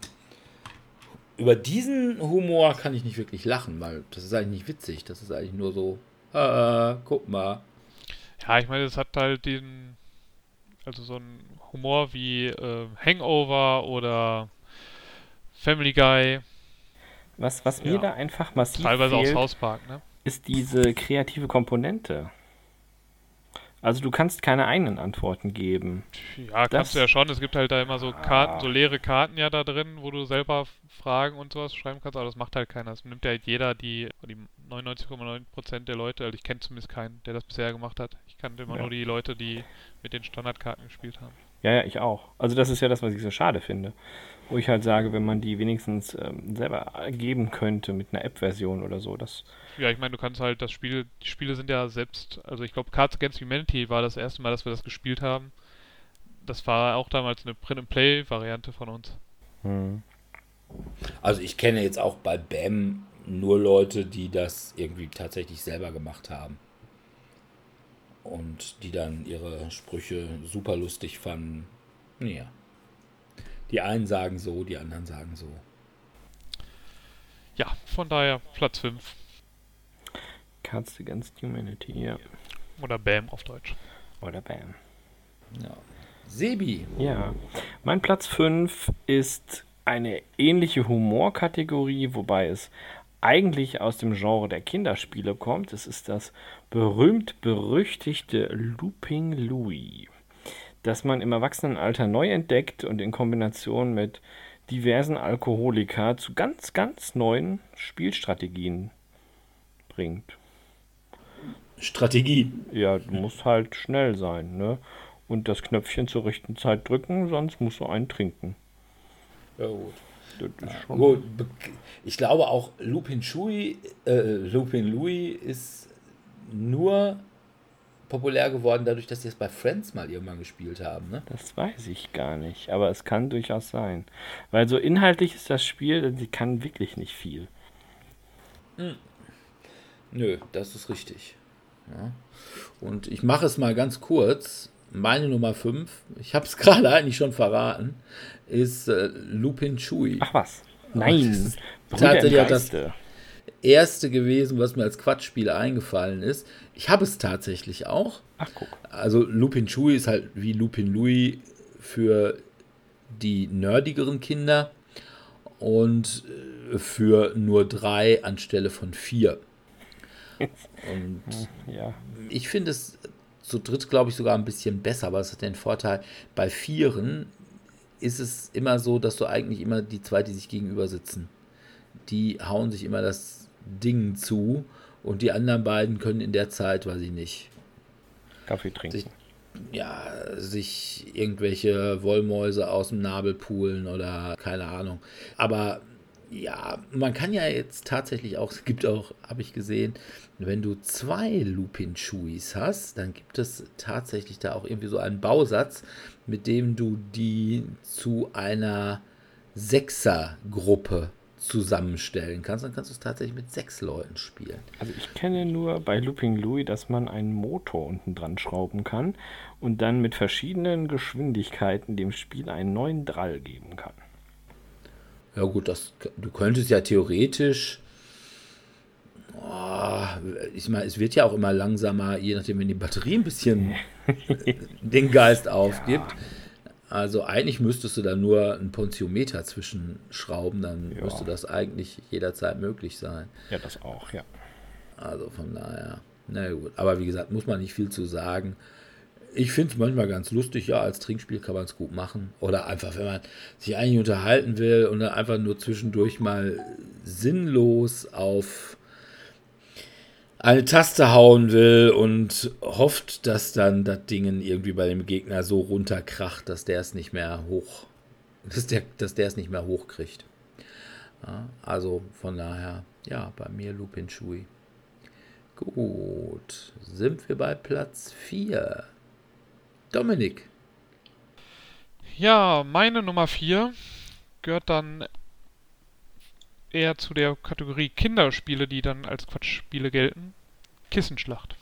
über diesen Humor kann ich nicht wirklich lachen, weil das ist eigentlich nicht witzig. Das ist eigentlich nur so, ah, guck mal. Ja, ich meine, es hat halt den, also so einen Humor wie äh, Hangover oder Family Guy, Was, was mir Ja. da einfach massiv teilweise fehlt, South Park, ne? ist diese kreative Komponente. Also du kannst keine eigenen Antworten geben. Ja, kannst Das- du ja schon. Es gibt halt da immer so Karten, Ah. so leere Karten ja da drin, wo du selber Fragen und sowas schreiben kannst, aber das macht halt keiner. Das nimmt ja halt jeder, die, die 99,9% der Leute, also ich kenne zumindest keinen, der das bisher gemacht hat. Ich kannte immer Ja. nur die Leute, die mit den Standardkarten gespielt haben. Ja, ja, ich auch. Also das ist ja das, was ich so schade finde. Wo ich halt sage, wenn man die wenigstens ähm, selber geben könnte mit einer App-Version oder so, das Ja, ich meine, du kannst halt das Spiel, die Spiele sind ja selbst, also ich glaube Cards Against Humanity war das erste Mal, dass wir das gespielt haben. Das war auch damals eine Print-and-Play-Variante von uns. hm. Also ich kenne jetzt auch bei Bam nur Leute, die das irgendwie tatsächlich selber gemacht haben. Und die dann ihre Sprüche super lustig fanden. Ja. Die einen sagen so, die anderen sagen so. Ja, von daher Platz 5 Cards Against Humanity, ja. oder BAM auf Deutsch. Oder Bam. Ja. Sebi. Ja. Mein Platz 5 ist eine ähnliche Humorkategorie, wobei es eigentlich aus dem Genre der Kinderspiele kommt. Es ist das berühmt-berüchtigte Looping Louis, das man im Erwachsenenalter neu entdeckt und in Kombination mit diversen Alkoholiker zu ganz, ganz neuen Spielstrategien bringt. Strategie. Ja, du musst halt schnell sein, ne? Und das Knöpfchen zur rechten Zeit drücken, sonst musst du einen trinken. Ja, gut. Das ist schon Gut, Ich glaube auch Lupin Chui, äh, Lupin Louis ist nur populär geworden dadurch, dass sie es bei Friends mal irgendwann gespielt haben, ne? Das weiß ich gar nicht, aber es kann durchaus sein. Weil so inhaltlich ist das Spiel, sie kann wirklich nicht viel. Nö, das ist richtig. Ja. Und ich mache es mal ganz kurz. Meine Nummer 5, ich habe es gerade eigentlich schon verraten, ist äh, Lupin Chui. Ach was. Nein, Das ist im ja das. Erste gewesen, was mir als Quatschspiel eingefallen ist. Ich habe es tatsächlich auch. Ach, guck. Also Lupin Chui ist halt wie Lupin Louis für die nerdigeren Kinder und äh, für nur drei anstelle von vier. Und Ja, ich finde es zu dritt, glaube ich, sogar ein bisschen besser, aber es hat den Vorteil, bei Vieren ist es immer so, dass du eigentlich immer die zwei, die sich gegenüber sitzen, die hauen sich immer das Ding zu und die anderen beiden können in der Zeit, weiß ich nicht, Kaffee trinken. sich, ja, sich irgendwelche Wollmäuse aus dem Nabel poolen oder keine Ahnung. Aber ja, man kann ja jetzt tatsächlich auch, es gibt auch, habe ich gesehen, wenn du zwei Lupin Chewies hast, dann gibt es tatsächlich da auch irgendwie so einen Bausatz, mit dem du die zu einer Sechser-Gruppe zusammenstellen kannst. Dann kannst du es tatsächlich mit sechs Leuten spielen. Also ich kenne nur bei Looping Louis, dass man einen Motor unten dran schrauben kann und dann mit verschiedenen Geschwindigkeiten dem Spiel einen neuen Drall geben kann. Ja gut, das, du könntest ja theoretisch, oh, ich meine, es wird ja auch immer langsamer, je nachdem, wenn die Batterie ein bisschen den Geist aufgibt. Also eigentlich müsstest du da nur ein Pontiometer zwischenschrauben, dann Ja. müsste das eigentlich jederzeit möglich sein. Ja, das auch, ja. Also von daher, na gut. Aber wie gesagt, muss man nicht viel zu sagen. Ich finde es manchmal ganz lustig, ja, als Trinkspiel kann man es gut machen. Oder einfach, wenn man sich eigentlich unterhalten will und dann einfach nur zwischendurch mal sinnlos auf eine Taste hauen will und hofft, dass dann das Ding irgendwie bei dem Gegner so runterkracht, dass der es nicht mehr hoch, dass der, dass der es nicht mehr hochkriegt. Ja, also von daher, ja, bei mir Lupin Chui. Gut, sind wir bei Platz 4. Dominik. Ja, meine Nummer 4 gehört dann eher zu der Kategorie Kinderspiele, die dann als Quatschspiele gelten. Kissenschlacht.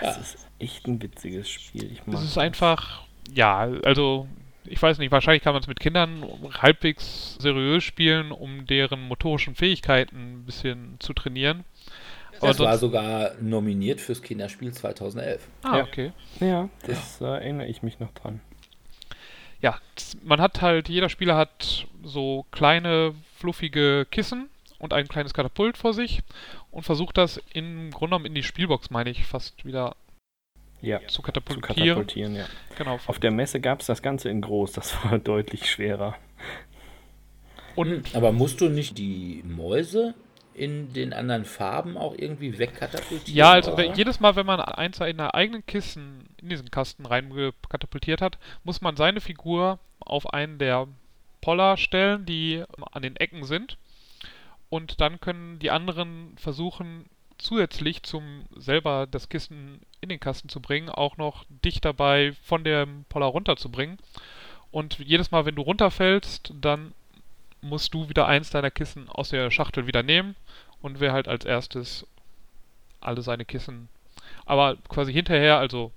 Das ist echt ein witziges Spiel. Ich mag Es ist einfach, ja, also ich weiß nicht, wahrscheinlich kann man es mit Kindern halbwegs seriös spielen, um deren motorischen Fähigkeiten ein bisschen zu trainieren. Aber Das war sonst- sogar nominiert fürs Kinderspiel 2011. Ah, Ja. okay. Ja, das äh, erinnere ich mich noch dran. Ja, man hat halt, jeder Spieler hat so kleine, fluffige Kissen und ein kleines Katapult vor sich und versucht das im Grunde genommen in die Spielbox, meine ich, fast wieder Ja, zu zu katapultieren. katapultieren, ja. Genau. Auf der Messe gab es das Ganze in groß, das war deutlich schwerer. Und Aber musst du nicht die Mäuse in den anderen Farben auch irgendwie wegkatapultieren? Ja, also oder? jedes Mal, wenn man eins in der eigenen Kissen in diesen Kasten reingekatapultiert hat, muss man seine Figur auf einen der Poller stellen, die an den Ecken sind. Und dann können die anderen versuchen, zusätzlich zum selber das Kissen in den Kasten zu bringen, auch noch dich dabei von dem Poller runterzubringen. Und jedes Mal, wenn du runterfällst, dann musst du wieder eins deiner Kissen aus der Schachtel wieder nehmen und wer halt als erstes alle seine Kissen. Aber quasi hinterher, also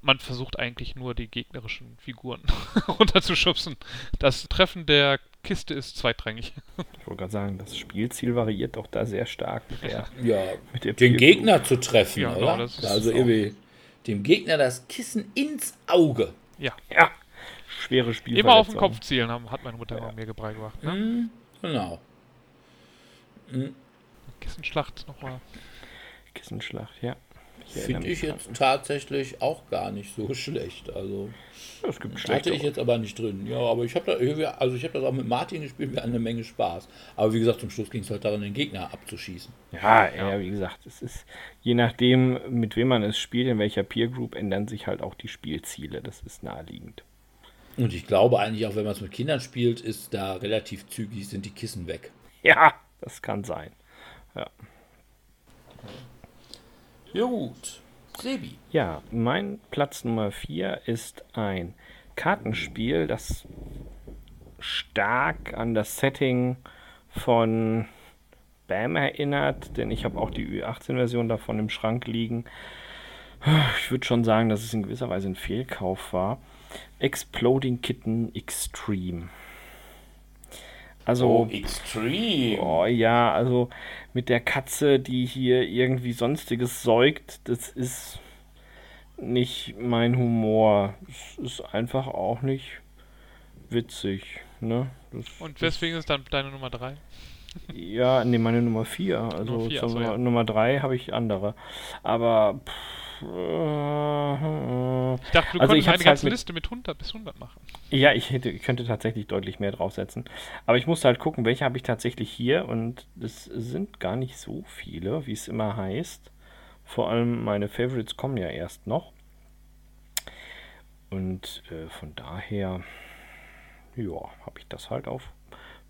man versucht eigentlich nur die gegnerischen Figuren runterzuschubsen. Das Treffen der Kiste ist zweitrangig. Ich wollte gerade sagen, das Spielziel variiert doch da sehr stark mit der, Ja, mit der den Gegner zu treffen, Ja, oder? genau, also irgendwie dem Gegner das Kissen ins Auge. Ja, Ja, schwere Spiel. immer auf den Kopf zielen, haben, hat meine Mutter immer mir beigebracht. Ne? Hm, genau. Hm, Kissenschlacht nochmal. Kissenschlacht, ja. Finde ich jetzt tatsächlich auch gar nicht so schlecht. Also dran. Es gibt hatte ich jetzt aber nicht drin. Ja, aber ich habe da irgendwie, also ich habe das auch mit Martin gespielt, wir hatten eine Menge Spaß. Aber wie gesagt, zum Schluss ging es halt daran, den Gegner abzuschießen. Ja, ja, wie gesagt, es ist je nachdem, mit wem man es spielt, in welcher Peer Group, ändern sich halt auch die Spielziele. Das ist naheliegend. Und ich glaube eigentlich auch, wenn man es mit Kindern spielt, ist da relativ zügig, sind die Kissen weg. Ja, das kann sein. Ja gut. Sebi. Ja, mein Platz Nummer 4 ist ein Kartenspiel, das stark an das Setting von BAM erinnert, denn ich habe auch die Ü18-Version davon im Schrank liegen. Ich würde schon sagen, dass es in gewisser Weise ein Fehlkauf war. Exploding Kitten Extreme. Also, oh, extrem. Oh ja, also mit der Katze, die hier irgendwie sonstiges säugt, das ist nicht mein Humor. Es ist einfach auch nicht witzig. Ne? Das, Und weswegen ist dann deine Nummer 3? Ja, nee, meine Nummer 4. Also Nummer 4, achso, ja. Nummer 3 habe ich andere. Aber pff, ich dachte, du also könntest eine ganze halt Liste mit 100 bis 100 machen. Ja, ich, hätte, ich könnte tatsächlich deutlich mehr draufsetzen. Aber ich musste halt gucken, welche habe ich tatsächlich hier. Und es sind gar nicht so viele, wie es immer heißt. Vor allem meine Favorites kommen ja erst noch. Und äh, von daher, ja, habe ich das halt auf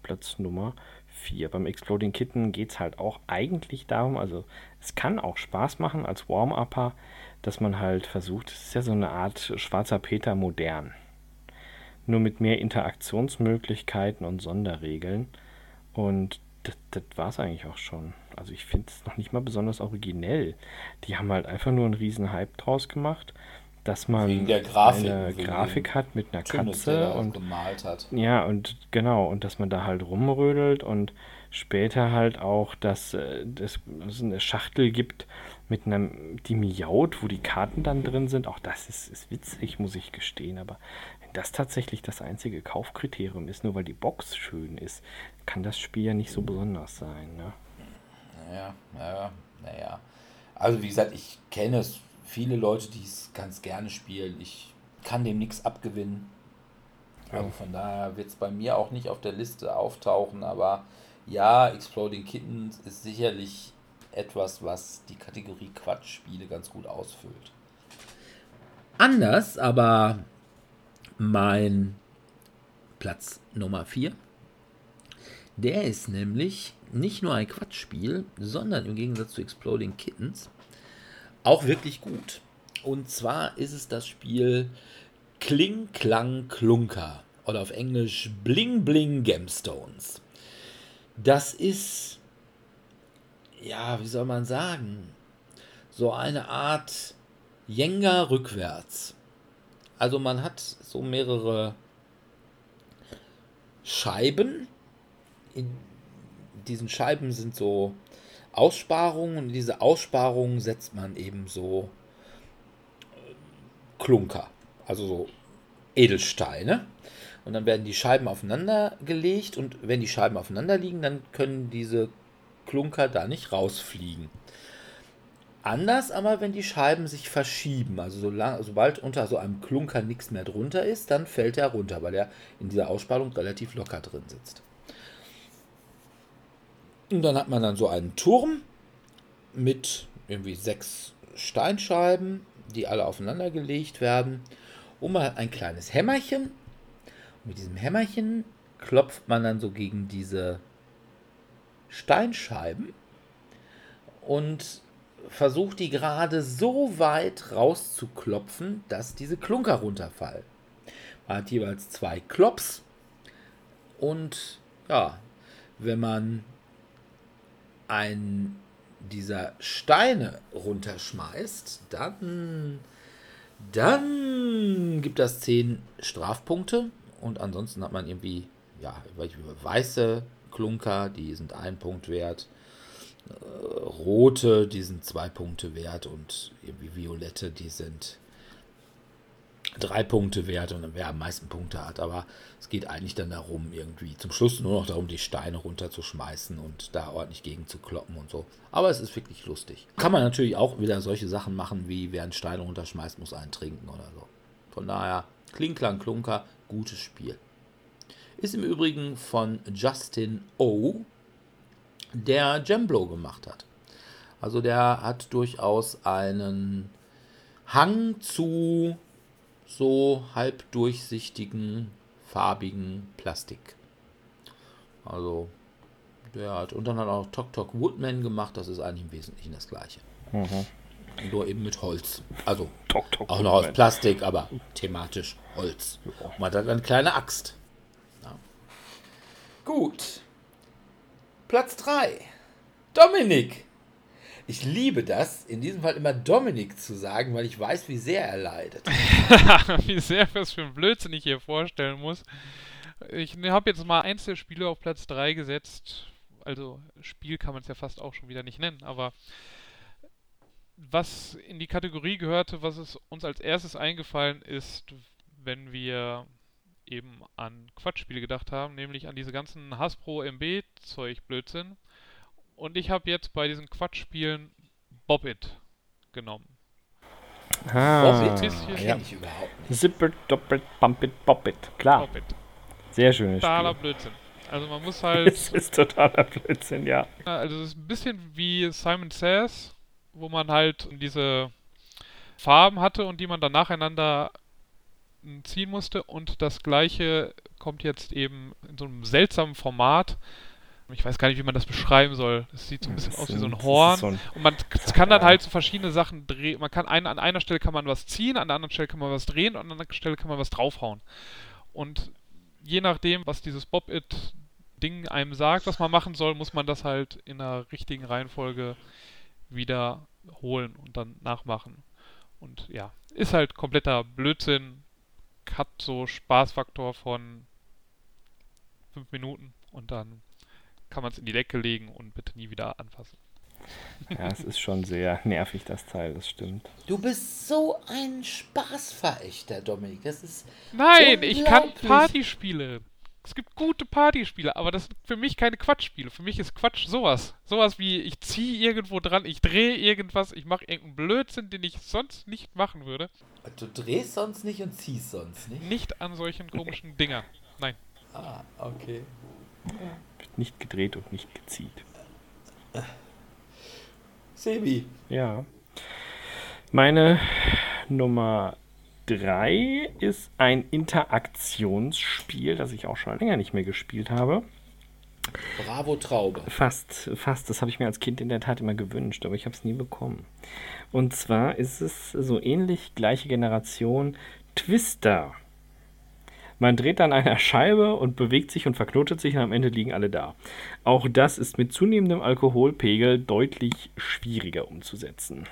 Platz Nummer 4. Beim Exploding Kitten geht es halt auch eigentlich darum, also es kann auch Spaß machen als Warm-Upper, dass man halt versucht, es ist ja so eine Art schwarzer Peter modern. Nur mit mehr Interaktionsmöglichkeiten und Sonderregeln. Und das, das war es eigentlich auch schon. Also ich finde es noch nicht mal besonders originell. Die haben halt einfach nur einen riesen Hype draus gemacht dass man Grafik, eine Grafik hat mit einer Katze und gemalt hat. Ja, und genau, und dass man da halt rumrödelt und später halt auch, dass, äh, dass es eine Schachtel gibt mit einem, die miaut, wo die Karten dann drin sind. Auch das ist, ist witzig, muss ich gestehen, aber wenn das tatsächlich das einzige Kaufkriterium ist, nur weil die Box schön ist, kann das Spiel ja nicht so besonders sein, ne? Naja, naja, naja. Also wie gesagt, ich kenne es viele Leute, die es ganz gerne spielen. Ich kann dem nichts abgewinnen. Also von daher wird es bei mir auch nicht auf der Liste auftauchen, aber ja, Exploding Kittens ist sicherlich etwas, was die Kategorie Quatschspiele ganz gut ausfüllt. Anders, aber mein Platz Nummer 4, der ist nämlich nicht nur ein Quatschspiel, sondern im Gegensatz zu Exploding Kittens auch wirklich gut. Und zwar ist es das Spiel Kling Klang Klunker oder auf Englisch Bling Bling Gemstones. Das ist, ja, wie soll man sagen, so eine Art Jenga rückwärts. Also man hat so mehrere Scheiben. In diesen Scheiben sind so Aussparungen und diese Aussparungen setzt man eben so äh, Klunker, also so Edelsteine. Und dann werden die Scheiben aufeinander gelegt und wenn die Scheiben aufeinander liegen, dann können diese Klunker da nicht rausfliegen. Anders aber, wenn die Scheiben sich verschieben, also solang, sobald unter so einem Klunker nichts mehr drunter ist, dann fällt er runter, weil er in dieser Aussparung relativ locker drin sitzt. Und dann hat man dann so einen Turm mit irgendwie sechs Steinscheiben, die alle aufeinander gelegt werden. Und man hat ein kleines Hämmerchen. Und mit diesem Hämmerchen klopft man dann so gegen diese Steinscheiben und versucht die gerade so weit rauszuklopfen, dass diese Klunker runterfallen. Man hat jeweils zwei Klops und ja, wenn man einen dieser Steine runterschmeißt, dann, dann gibt das 10 Strafpunkte und ansonsten hat man irgendwie, ja, weiße Klunker, die sind ein Punkt wert, äh, rote, die sind zwei Punkte wert und irgendwie violette, die sind drei Punkte wert und wer am meisten Punkte hat. Aber es geht eigentlich dann darum, irgendwie zum Schluss nur noch darum, die Steine runterzuschmeißen und da ordentlich gegen zu kloppen und so. Aber es ist wirklich lustig. Kann man natürlich auch wieder solche Sachen machen, wie wer einen Stein runterschmeißt, muss einen trinken oder so. Von daher, Klinklang Klunker, gutes Spiel. Ist im Übrigen von Justin O., der Gemblow gemacht hat. Also der hat durchaus einen Hang zu so halbdurchsichtigen, farbigen Plastik. Also, der hat, und dann hat er auch Tok Tok Woodman gemacht, das ist eigentlich im Wesentlichen das gleiche. Mhm. Nur eben mit Holz. Also, Tok -Tok auch noch aus Plastik, aber thematisch Holz. Man hat eine kleine Axt. Gut. Platz 3. Dominik. Ich liebe das, in diesem Fall immer Dominik zu sagen, weil ich weiß, wie sehr er leidet. wie sehr was für ein Blödsinn ich hier vorstellen muss. Ich habe jetzt mal Einzelspiele auf Platz 3 gesetzt. Also Spiel kann man es ja fast auch schon wieder nicht nennen, aber was in die Kategorie gehörte, was es uns als erstes eingefallen ist, wenn wir eben an Quatschspiele gedacht haben, nämlich an diese ganzen Hasbro MB Zeug Blödsinn. Und ich habe jetzt bei diesen Quatschspielen Bobbit genommen. Ah, Bobbit? Bisschen- Kenn ich überhaupt nicht. Zippert, doppelt, bumpet, boppet. Klar, Bobbit. sehr schönes Totaler Spiel. Blödsinn. Also man muss Es halt, ist totaler Blödsinn, ja. also es ist ein bisschen wie Simon Says, wo man halt diese Farben hatte und die man dann nacheinander ziehen musste und das gleiche kommt jetzt eben in so einem seltsamen Format. Ich weiß gar nicht, wie man das beschreiben soll. Das sieht so ein bisschen Das aus wie so ein Horn. so ein- Und man kann dann halt so verschiedene Sachen drehen. Man kann ein, an einer Stelle kann man was ziehen, an der anderen Stelle kann man was drehen und an der anderen Stelle kann man was draufhauen. Und je nachdem, was dieses Bob-It-Ding einem sagt, was man machen soll, muss man das halt in der richtigen Reihenfolge wiederholen und dann nachmachen. Und ja, ist halt kompletter Blödsinn. Hat so Spaßfaktor von fünf Minuten und dann kann man es in die Decke legen und bitte nie wieder anfassen. Ja, es ist schon sehr nervig, das Teil, das stimmt. Du bist so ein Spaßverächter, Dominik. Das ist. Nein, ich kann. Partyspiele. Es gibt gute Partyspiele, aber das sind für mich keine Quatschspiele. Für mich ist Quatsch sowas. Sowas wie, ich ziehe irgendwo dran, ich drehe irgendwas, ich mache irgendeinen Blödsinn, den ich sonst nicht machen würde. Du drehst sonst nicht und ziehst sonst nicht. Nicht an solchen komischen Dinger. Nein. Ah, okay. Wird nicht gedreht und nicht gezielt. Sebi. Ja. Meine Nummer 3 ist ein Interaktionsspiel, das ich auch schon länger nicht mehr gespielt habe. Bravo Traube. Fast, fast. Das habe ich mir als Kind in der Tat immer gewünscht, aber ich habe es nie bekommen. Und zwar ist es so ähnlich, gleiche Generation, Twister. Man dreht an einer Scheibe und bewegt sich und verknotet sich und am Ende liegen alle da. Auch das ist mit zunehmendem Alkoholpegel deutlich schwieriger umzusetzen.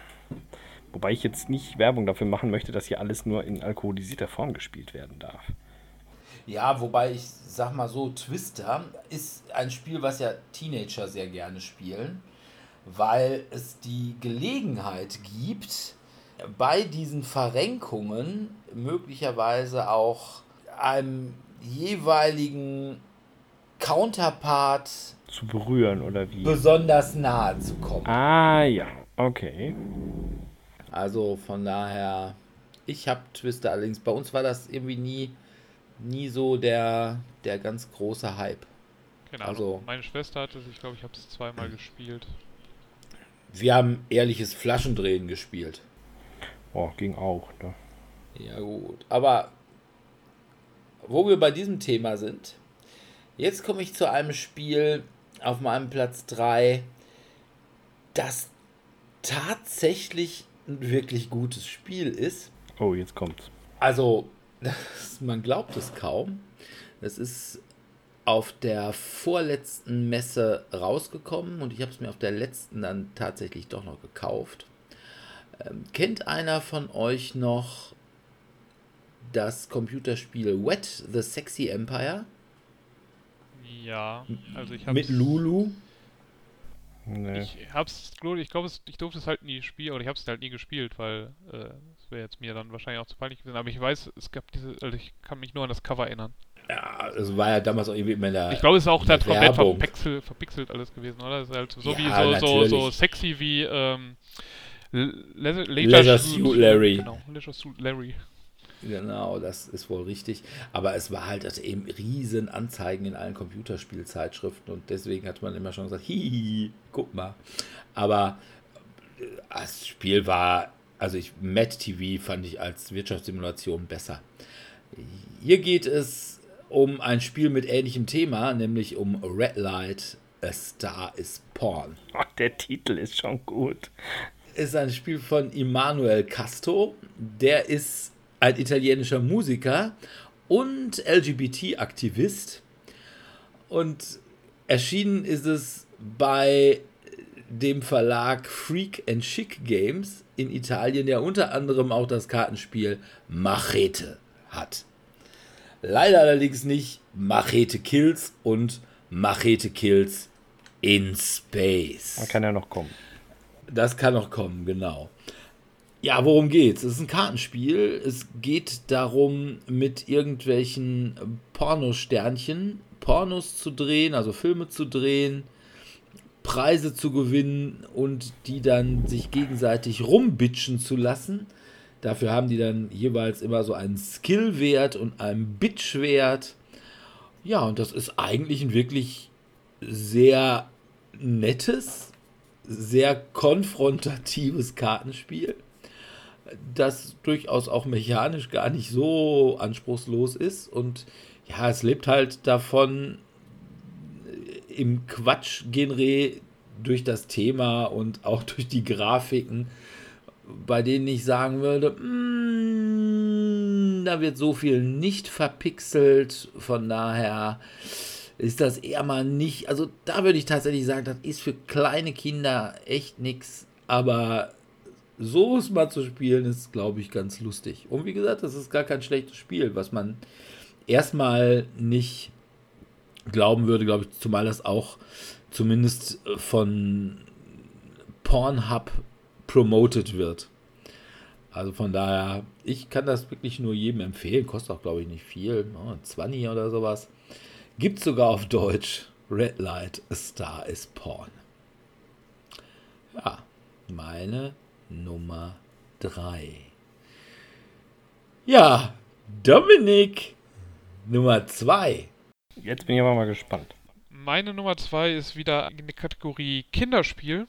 Wobei ich jetzt nicht Werbung dafür machen möchte, dass hier alles nur in alkoholisierter Form gespielt werden darf. Ja, wobei ich sag mal so, Twister ist ein Spiel, was ja Teenager sehr gerne spielen, weil es die Gelegenheit gibt, bei diesen Verrenkungen möglicherweise auch einem jeweiligen Counterpart Zu berühren oder wie? besonders nahe zu kommen. Ah ja, okay. Also von daher, ich habe Twister allerdings, bei uns war das irgendwie nie, nie so der, der ganz große Hype. Keine Ahnung. Also- Meine Schwester hatte es, ich glaube, ich habe es zweimal gespielt. Wir haben ehrliches Flaschendrehen gespielt. Oh, ging auch. Ne? Ja gut, aber wo wir bei diesem Thema sind, jetzt komme ich zu einem Spiel auf meinem Platz 3, das tatsächlich ein wirklich gutes Spiel ist. Oh, jetzt kommt's. Also, das, man glaubt es kaum. Es ist auf der vorletzten Messe rausgekommen und ich habe es mir auf der letzten dann tatsächlich doch noch gekauft. Ähm, kennt einer von euch noch das Computerspiel Wet the Sexy Empire Ja, also ich habe mit Lulu? Nee. Ich hab's, ich glaube, ich durfte es halt nie spielen, oder ich hab's halt nie gespielt, weil äh, es wäre jetzt mir dann wahrscheinlich auch zu peinlich gewesen. Aber ich weiß, es gab diese, also ich kann mich nur an das Cover erinnern. Ja, es war ja damals auch irgendwie immer der. Ich glaube, es ist auch da komplett Werbung. verpixelt, verpixelt alles gewesen, oder? Es ist halt so Ja, wie so, so, so sexy wie ähm, Le Le Leisure Suit Larry. Genau, Leisure Suit Larry. Genau, das ist wohl richtig. Aber es war halt also eben riesen Anzeigen in allen Computerspielzeitschriften und deswegen hat man immer schon gesagt, hihi, guck mal. Aber äh, das Spiel war, also ich, Mad TV fand ich als Wirtschaftssimulation besser. Hier geht es um ein Spiel mit ähnlichem Thema, nämlich um Red Light, A Star is Porn Oh, der Titel ist schon gut. ist ein Spiel von Immanuel Casto. Der ist ein italienischer Musiker und LGBT-Aktivist. Und erschienen ist es bei dem Verlag Freak and Chic Games in Italien, der unter anderem auch das Kartenspiel Machete hat. Leider allerdings nicht Machete Kills und Machete Kills in Space. Man kann ja noch kommen. Das kann noch kommen, genau. Ja, worum geht's? Es ist ein Kartenspiel. Es geht darum, mit irgendwelchen Pornosternchen Pornos zu drehen, also Filme zu drehen, Preise zu gewinnen und die dann sich gegenseitig rumbitchen zu lassen. Dafür haben die dann jeweils immer so einen Skillwert und einen Bitchwert. Ja, und das ist eigentlich ein wirklich sehr nettes, sehr konfrontatives Kartenspiel, das durchaus auch mechanisch gar nicht so anspruchslos ist. Und ja, es lebt halt davon, im Quatsch-Genre durch das Thema und auch durch die Grafiken, bei denen ich sagen würde, mm, da wird so viel nicht verpixelt, von daher ist das eher mal nicht, also da würde ich tatsächlich sagen, das ist für kleine Kinder echt nichts, aber so es mal zu spielen ist, glaube ich, ganz lustig. Und wie gesagt, das ist gar kein schlechtes Spiel, was man erstmal nicht glauben würde, glaube ich, zumal das auch zumindest von Pornhub promoted wird. Also von daher, ich kann das wirklich nur jedem empfehlen. Kostet auch, glaube ich, nicht viel. Oh, 20 oder sowas. Gibt sogar auf Deutsch. Red Light, A Star is Porn. Ja, meine Nummer 3. Ja, Dominik, Nummer 2. Jetzt bin ich aber mal gespannt. Meine Nummer 2 ist wieder in der Kategorie Kinderspiel.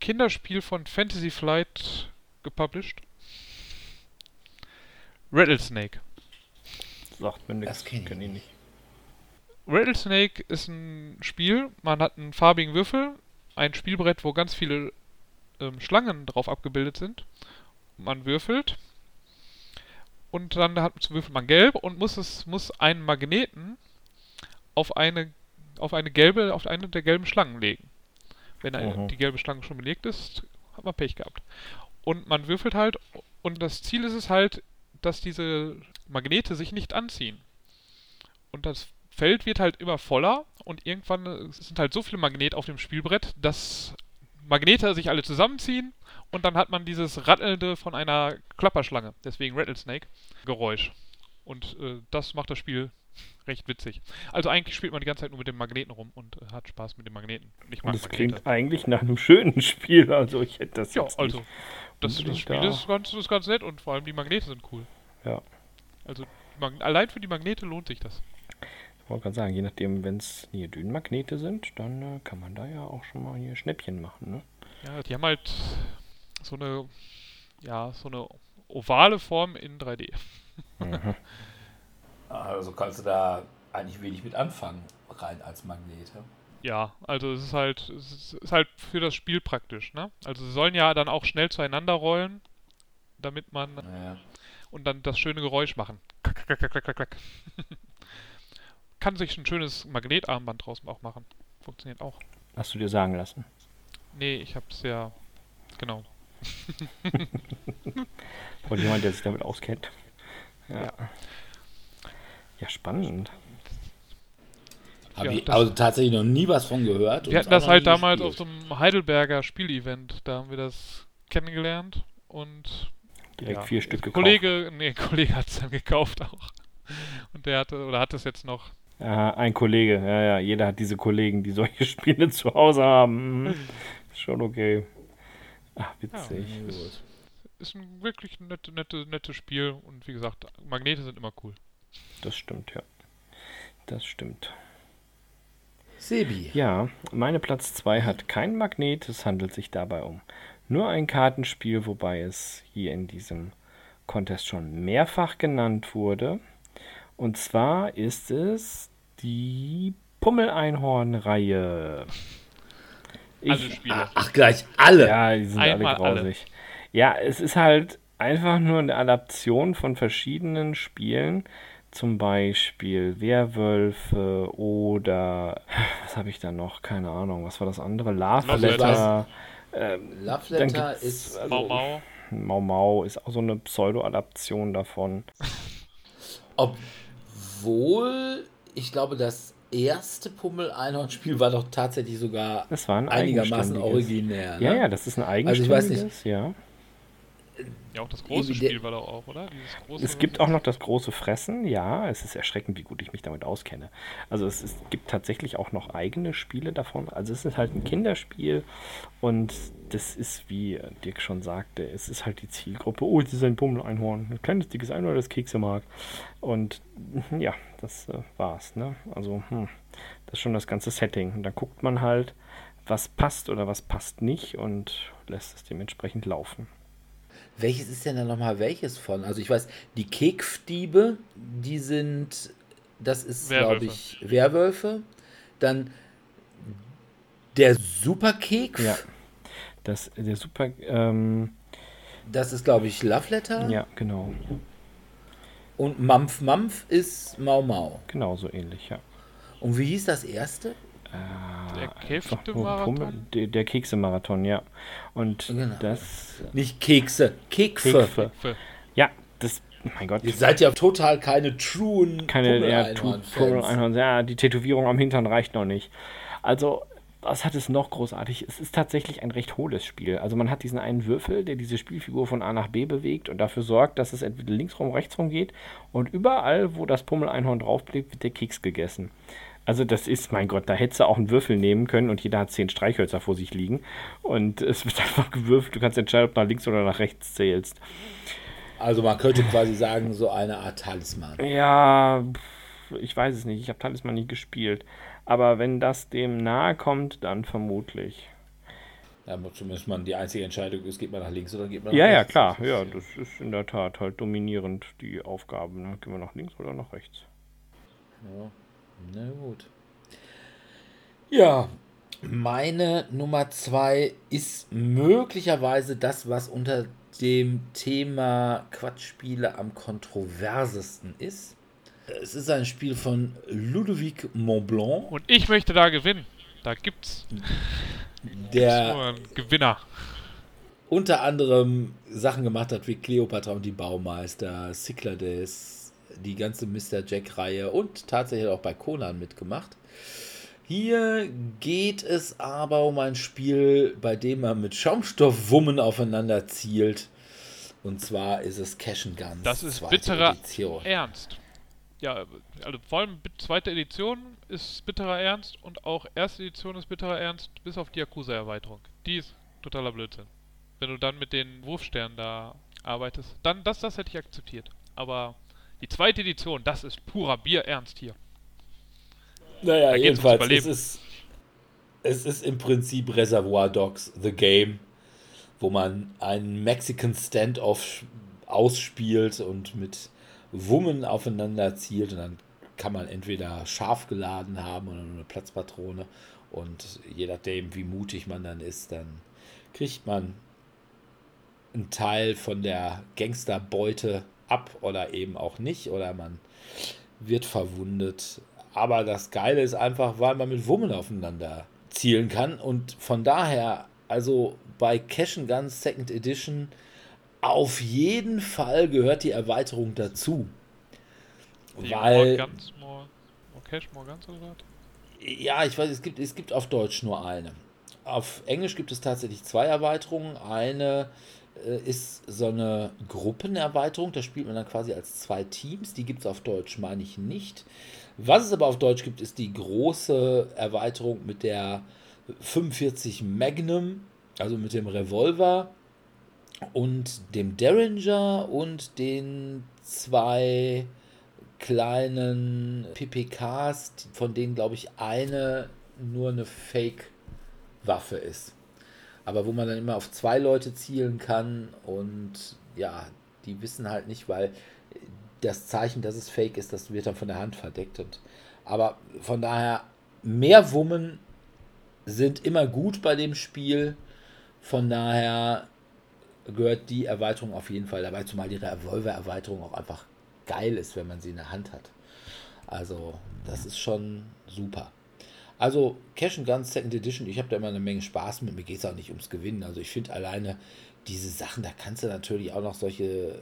Kinderspiel von Fantasy Flight gepublished. Rattlesnake. Sagt mir nichts. Das kenn ich kenn ich nicht. Rattlesnake ist ein Spiel, man hat einen farbigen Würfel, ein Spielbrett, wo ganz viele ähm, Schlangen drauf abgebildet sind. Man würfelt und dann hat, würfelt man gelb und muss es muss einen Magneten auf eine auf eine gelbe auf eine der gelben Schlangen legen. Wenn eine, die gelbe Schlange schon belegt ist, hat man Pech gehabt. Und man würfelt halt und das Ziel ist es halt, dass diese Magnete sich nicht anziehen. Und das Feld wird halt immer voller und irgendwann äh, sind halt so viele Magnete auf dem Spielbrett, dass Magnete sich alle zusammenziehen und dann hat man dieses Rattelnde von einer Klapperschlange, deswegen Rattlesnake, Geräusch. Und äh, das macht das Spiel recht witzig. Also eigentlich spielt man die ganze Zeit nur mit den Magneten rum und äh, hat Spaß mit den Magneten. Und ich Und mag das Magnete. klingt eigentlich nach einem schönen Spiel. Also ich hätte das Ja, jetzt also nicht. das, das Spiel da. ist ganz, ist ganz nett und vor allem die Magnete sind cool. Ja. Also allein für die Magnete lohnt sich das. Ich wollte gerade sagen, je nachdem, wenn es hier Dünenmagnete sind, dann äh, kann man da ja auch schon mal hier Schnäppchen machen. Ne? Ja, die haben halt so eine, ja, so eine ovale Form in 3D. Mhm. Also kannst du da eigentlich wenig mit anfangen, rein als Magnete. Ja, also es ist halt, es ist- halt für das Spiel praktisch, ne? Also sie sollen ja dann auch schnell zueinander rollen, damit man Naja. und dann das schöne Geräusch machen. Klack, klack, klack, klack, klack. Kann sich ein schönes Magnetarmband draus auch machen. Funktioniert auch. Hast du dir sagen lassen. Nee, ich hab's ja, genau. Von jemand, der sich damit auskennt. Ja. Ja. Ja, spannend. Habe Ja, ich also tatsächlich noch nie was von gehört. Wir hatten das halt damals auf gespielt. so einem Heidelberger Spielevent, da haben wir das kennengelernt und Direkt Ja. vier Stück gekauft. Kollege, nee, ein Kollege hat es dann gekauft auch. Und der hatte, oder hat es jetzt noch. Aha, ein Kollege. Ja, ja, jeder hat diese Kollegen, die solche Spiele zu Hause haben. Mhm. Ist schon okay. Ach, witzig. Ja, ist, ist ein wirklich nette, nette, nettes Spiel und wie gesagt, Magnete sind immer cool. Das stimmt, ja. Das stimmt. Sebi. Ja, meine Platz 2 hat kein Magnet. Es handelt sich dabei um nur ein Kartenspiel, wobei es hier in diesem Contest schon mehrfach genannt wurde. Und zwar ist es die Pummel-Einhorn-Reihe. Alle Ich, Spiele. Ach, gleich alle. ja, die sind Einmal alle alle. grausig. Ja, es ist halt einfach nur eine Adaption von verschiedenen Spielen. Zum Beispiel Werwölfe oder was habe ich da noch? Keine Ahnung. Was war das andere? Love Love Letter. Ähm, Love Letter ist. also, Mau Mau. Mau Mau ist auch so eine Pseudo-Adaption davon. Obwohl, ich glaube, das erste Pummel-Einhorn-Spiel war doch tatsächlich sogar ein einigermaßen eigenständiges. originär. Ja, ne? ja, das ist ein Also ich weiß eigenständiges, ja. Ja, auch das große Spiel war doch auch, oder? Es gibt auch noch das große Fressen, ja. Es ist erschreckend, wie gut ich mich damit auskenne. Also es, ist, gibt tatsächlich auch noch eigene Spiele davon. Also es ist halt ein Kinderspiel und das ist, wie Dirk schon sagte, es ist halt die Zielgruppe. Oh, es ist ein Pummel-Einhorn. Ein kleines, dickes Einhorn, das Kekse mag. Und ja, das äh, war's. Ne? Also hm, das ist schon das ganze Setting. Und dann guckt man halt, was passt oder was passt nicht und lässt es dementsprechend laufen. Welches ist denn da nochmal welches von? Also ich weiß, die Kekfdiebe, die sind, das ist glaube ich Werwölfe. Dann der Superkeks, Ja. Das, der super, ähm, das ist glaube ich Love Letter. ja, genau. Und Mampf Mampf ist Mau Mau. Genau so ähnlich, ja. Und wie hieß das erste? Der Einfach Käfte nur Pummel- Marathon? Der, der Kekse-Marathon, ja. Und Genau. das. Nicht Kekse, Kekfe. Kekfe. Ja, das. Mein Gott. Ihr seid ja total keine truen Keine ja. Pummel-Einhorn. Ja, die Tätowierung am Hintern reicht noch nicht. Also, was hat es noch großartig? Es ist tatsächlich ein recht hohles Spiel. Also, man hat diesen einen Würfel, der diese Spielfigur von A nach B bewegt und dafür sorgt, dass es entweder links rum, rechts rum geht. Und überall, wo das Pummel-Einhorn draufblickt, wird der Keks gegessen. Also das ist, mein Gott, da hättest du auch einen Würfel nehmen können und jeder hat zehn Streichhölzer vor sich liegen. Und es wird einfach gewürfelt. Du kannst entscheiden, ob du nach links oder nach rechts zählst. Also man könnte quasi sagen, so eine Art Talisman. Ja, ich weiß es nicht. Ich habe Talisman nicht gespielt. Aber wenn das dem nahe kommt, dann vermutlich. Muss zumindest man die einzige Entscheidung ist, geht man nach links oder geht man nach Ja, ja, rechts. klar. Ja, das ist in der Tat halt dominierend die Aufgabe. Ne? Gehen wir nach links oder nach rechts? Ja, na gut. Ja, meine Nummer zwei ist möglicherweise das, was unter dem Thema Quatschspiele am kontroversesten ist. Es ist ein Spiel von Ludovic Montblanc, Und ich möchte da gewinnen. Da gibt's der einen Gewinner. unter anderem Sachen gemacht hat wie Cleopatra und die Baumeister, Cyclades, die ganze Mr. Jack-Reihe und tatsächlich auch bei Conan mitgemacht. Hier geht es aber um ein Spiel, bei dem man mit Schaumstoffwummen aufeinander zielt. Und zwar ist es Cash and Guns. Das ist bitterer Edition. Ernst. Ja, also vor allem zweite Edition ist bitterer Ernst und auch erste Edition ist bitterer Ernst, bis auf die Yakuza-Erweiterung. Die ist totaler Blödsinn. Wenn du dann mit den Wurfsternen da arbeitest, dann das, das hätte ich akzeptiert. Aber die zweite Edition, das ist purer Bier-Ernst hier. Naja, Da jedenfalls, es ist, es ist im Prinzip Reservoir Dogs, The Game, wo man einen Mexican Standoff ausspielt und mit Wummen aufeinander zielt und dann kann man entweder scharf geladen haben oder eine Platzpatrone und je nachdem, wie mutig man dann ist, dann kriegt man einen Teil von der Gangsterbeute ab oder eben auch nicht oder man wird verwundet. Aber das Geile ist einfach, weil man mit Wummen aufeinander zielen kann und von daher, also bei Cash and Guns Second Edition, auf jeden Fall gehört die Erweiterung dazu. Die Weil, Morgans, Mor Morcash, Morgans oder was? ja, ich weiß, es gibt, es gibt auf Deutsch nur eine. Auf Englisch gibt es tatsächlich zwei Erweiterungen. Eine ist so eine Gruppenerweiterung, da spielt man dann quasi als zwei Teams. Die gibt es auf Deutsch, meine ich nicht. Was es aber auf Deutsch gibt, ist die große Erweiterung mit der 45 Magnum, also mit dem Revolver und dem Derringer und den zwei kleinen PPKs, von denen glaube ich eine nur eine Fake-Waffe ist. Aber wo man dann immer auf zwei Leute zielen kann und ja, die wissen halt nicht, weil das Zeichen, dass es fake ist, das wird dann von der Hand verdeckt. Und, aber von daher, mehr Wummen sind immer gut bei dem Spiel. Von daher gehört die Erweiterung auf jeden Fall dabei, zumal die Revolver-Erweiterung auch einfach geil ist, wenn man sie in der Hand hat. Also, das ist schon super. Also Cash and Guns Second Edition, ich habe da immer eine Menge Spaß mit. Mir geht es auch nicht ums Gewinnen. Also ich finde alleine diese Sachen, da kannst du natürlich auch noch solche äh,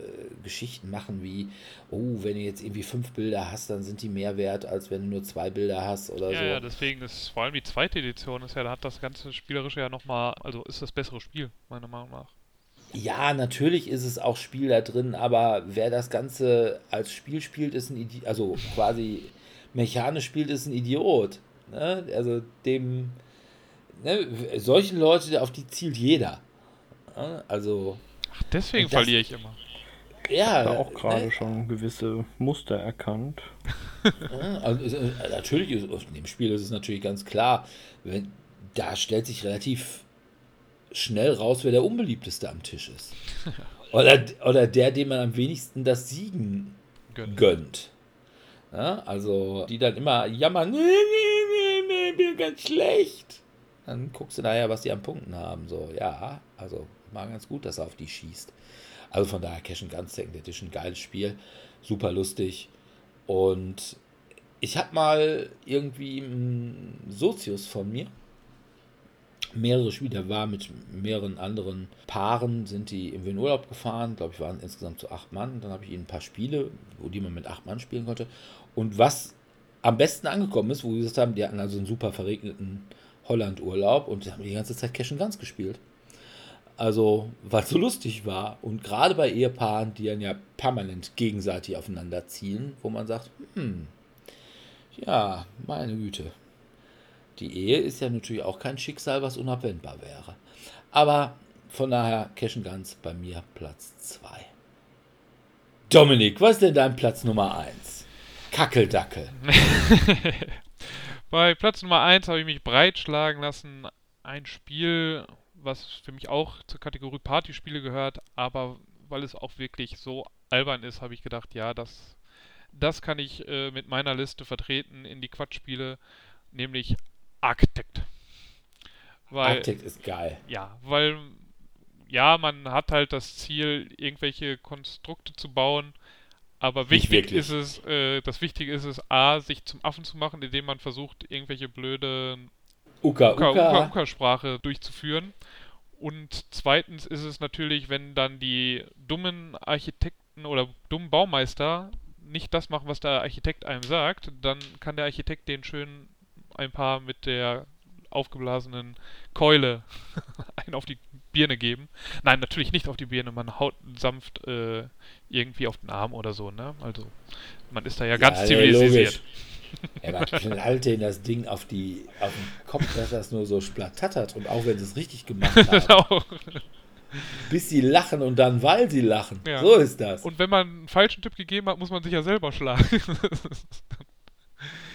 Geschichten machen wie, oh, wenn du jetzt irgendwie fünf Bilder hast, dann sind die mehr wert, als wenn du nur zwei Bilder hast oder ja, so. ja, deswegen ist vor allem die zweite Edition, ist ja, da hat das ganze Spielerische ja nochmal, also ist das bessere Spiel, meiner Meinung nach. Ja, natürlich ist es auch Spiel da drin, aber wer das Ganze als Spiel spielt, ist ein Idiot, also quasi mechanisch spielt, ist ein Idiot. Ne? Also dem, ne? solchen Leute, auf die zielt jeder. Ne? Also. Ach, deswegen das- verliere ich immer. Ja, Da auch gerade ne? schon gewisse Muster erkannt. Ja, also, äh, natürlich ist in dem Spiel ist es natürlich ganz klar, wenn, da stellt sich relativ schnell raus, wer der unbeliebteste am Tisch ist. Oder, oder der, dem man am wenigsten das Siegen Gönn. gönnt. Ja, also die dann immer jammern, nee, nee, nee, nee, bin ganz schlecht. Dann guckst du nachher, was die an Punkten haben. So, ja, also mal ganz gut, dass er auf die schießt. Also von daher Cash and Guns Second Edition, geiles Spiel, super lustig. Und ich habe mal irgendwie einen Sozius von mir, mehrere Spiele, war mit mehreren anderen Paaren, sind die in den Urlaub gefahren, glaube ich, waren insgesamt so acht Mann. Dann habe ich ihnen ein paar Spiele, wo die man mit acht Mann spielen konnte. Und was am besten angekommen ist, wo sie gesagt haben, die hatten also einen super verregneten Holland-Urlaub und haben die ganze Zeit Cash and Guns gespielt. Also, es so lustig war. Und gerade bei Ehepaaren, die dann ja permanent gegenseitig aufeinander zielen, wo man sagt, hm, ja, meine Güte. Die Ehe ist ja natürlich auch kein Schicksal, was unabwendbar wäre. Aber von daher, Cash and Guns bei mir Platz 2. Dominik, was ist denn dein Platz Nummer 1? Kackeldackel. Bei Platz Nummer 1 habe ich mich breitschlagen lassen. Ein Spiel, was für mich auch zur Kategorie Partyspiele gehört, aber weil es auch wirklich so albern ist, habe ich gedacht, ja, das, das kann ich äh, mit meiner Liste vertreten in die Quatschspiele, nämlich Architect. Weil, Arctic ist geil. ja, weil, ja, man hat halt das Ziel, irgendwelche Konstrukte zu bauen, aber wichtig ist es, äh, das Wichtige ist es, A, sich zum Affen zu machen, indem man versucht, irgendwelche blöde Uka, Uka- Uka. Uka- Uka-Sprache durchzuführen. Und zweitens ist es natürlich, wenn dann die dummen Architekten oder dummen Baumeister nicht das machen, was der Architekt einem sagt, dann kann der Architekt den schön ein paar mit der aufgeblasenen Keule einen auf die Birne geben. Nein, natürlich nicht auf die Birne, man haut sanft äh, irgendwie auf den Arm oder so, ne? Also man ist da ja ganz Ja, zivilisiert. Ja, man knallt denen das Ding auf, die, auf den Kopf, dass das nur so splattert. Und auch wenn sie es richtig gemacht haben, auch. bis sie lachen und dann, weil sie lachen. Ja. So ist das. Und wenn man einen falschen Tipp gegeben hat, muss man sich ja selber schlagen.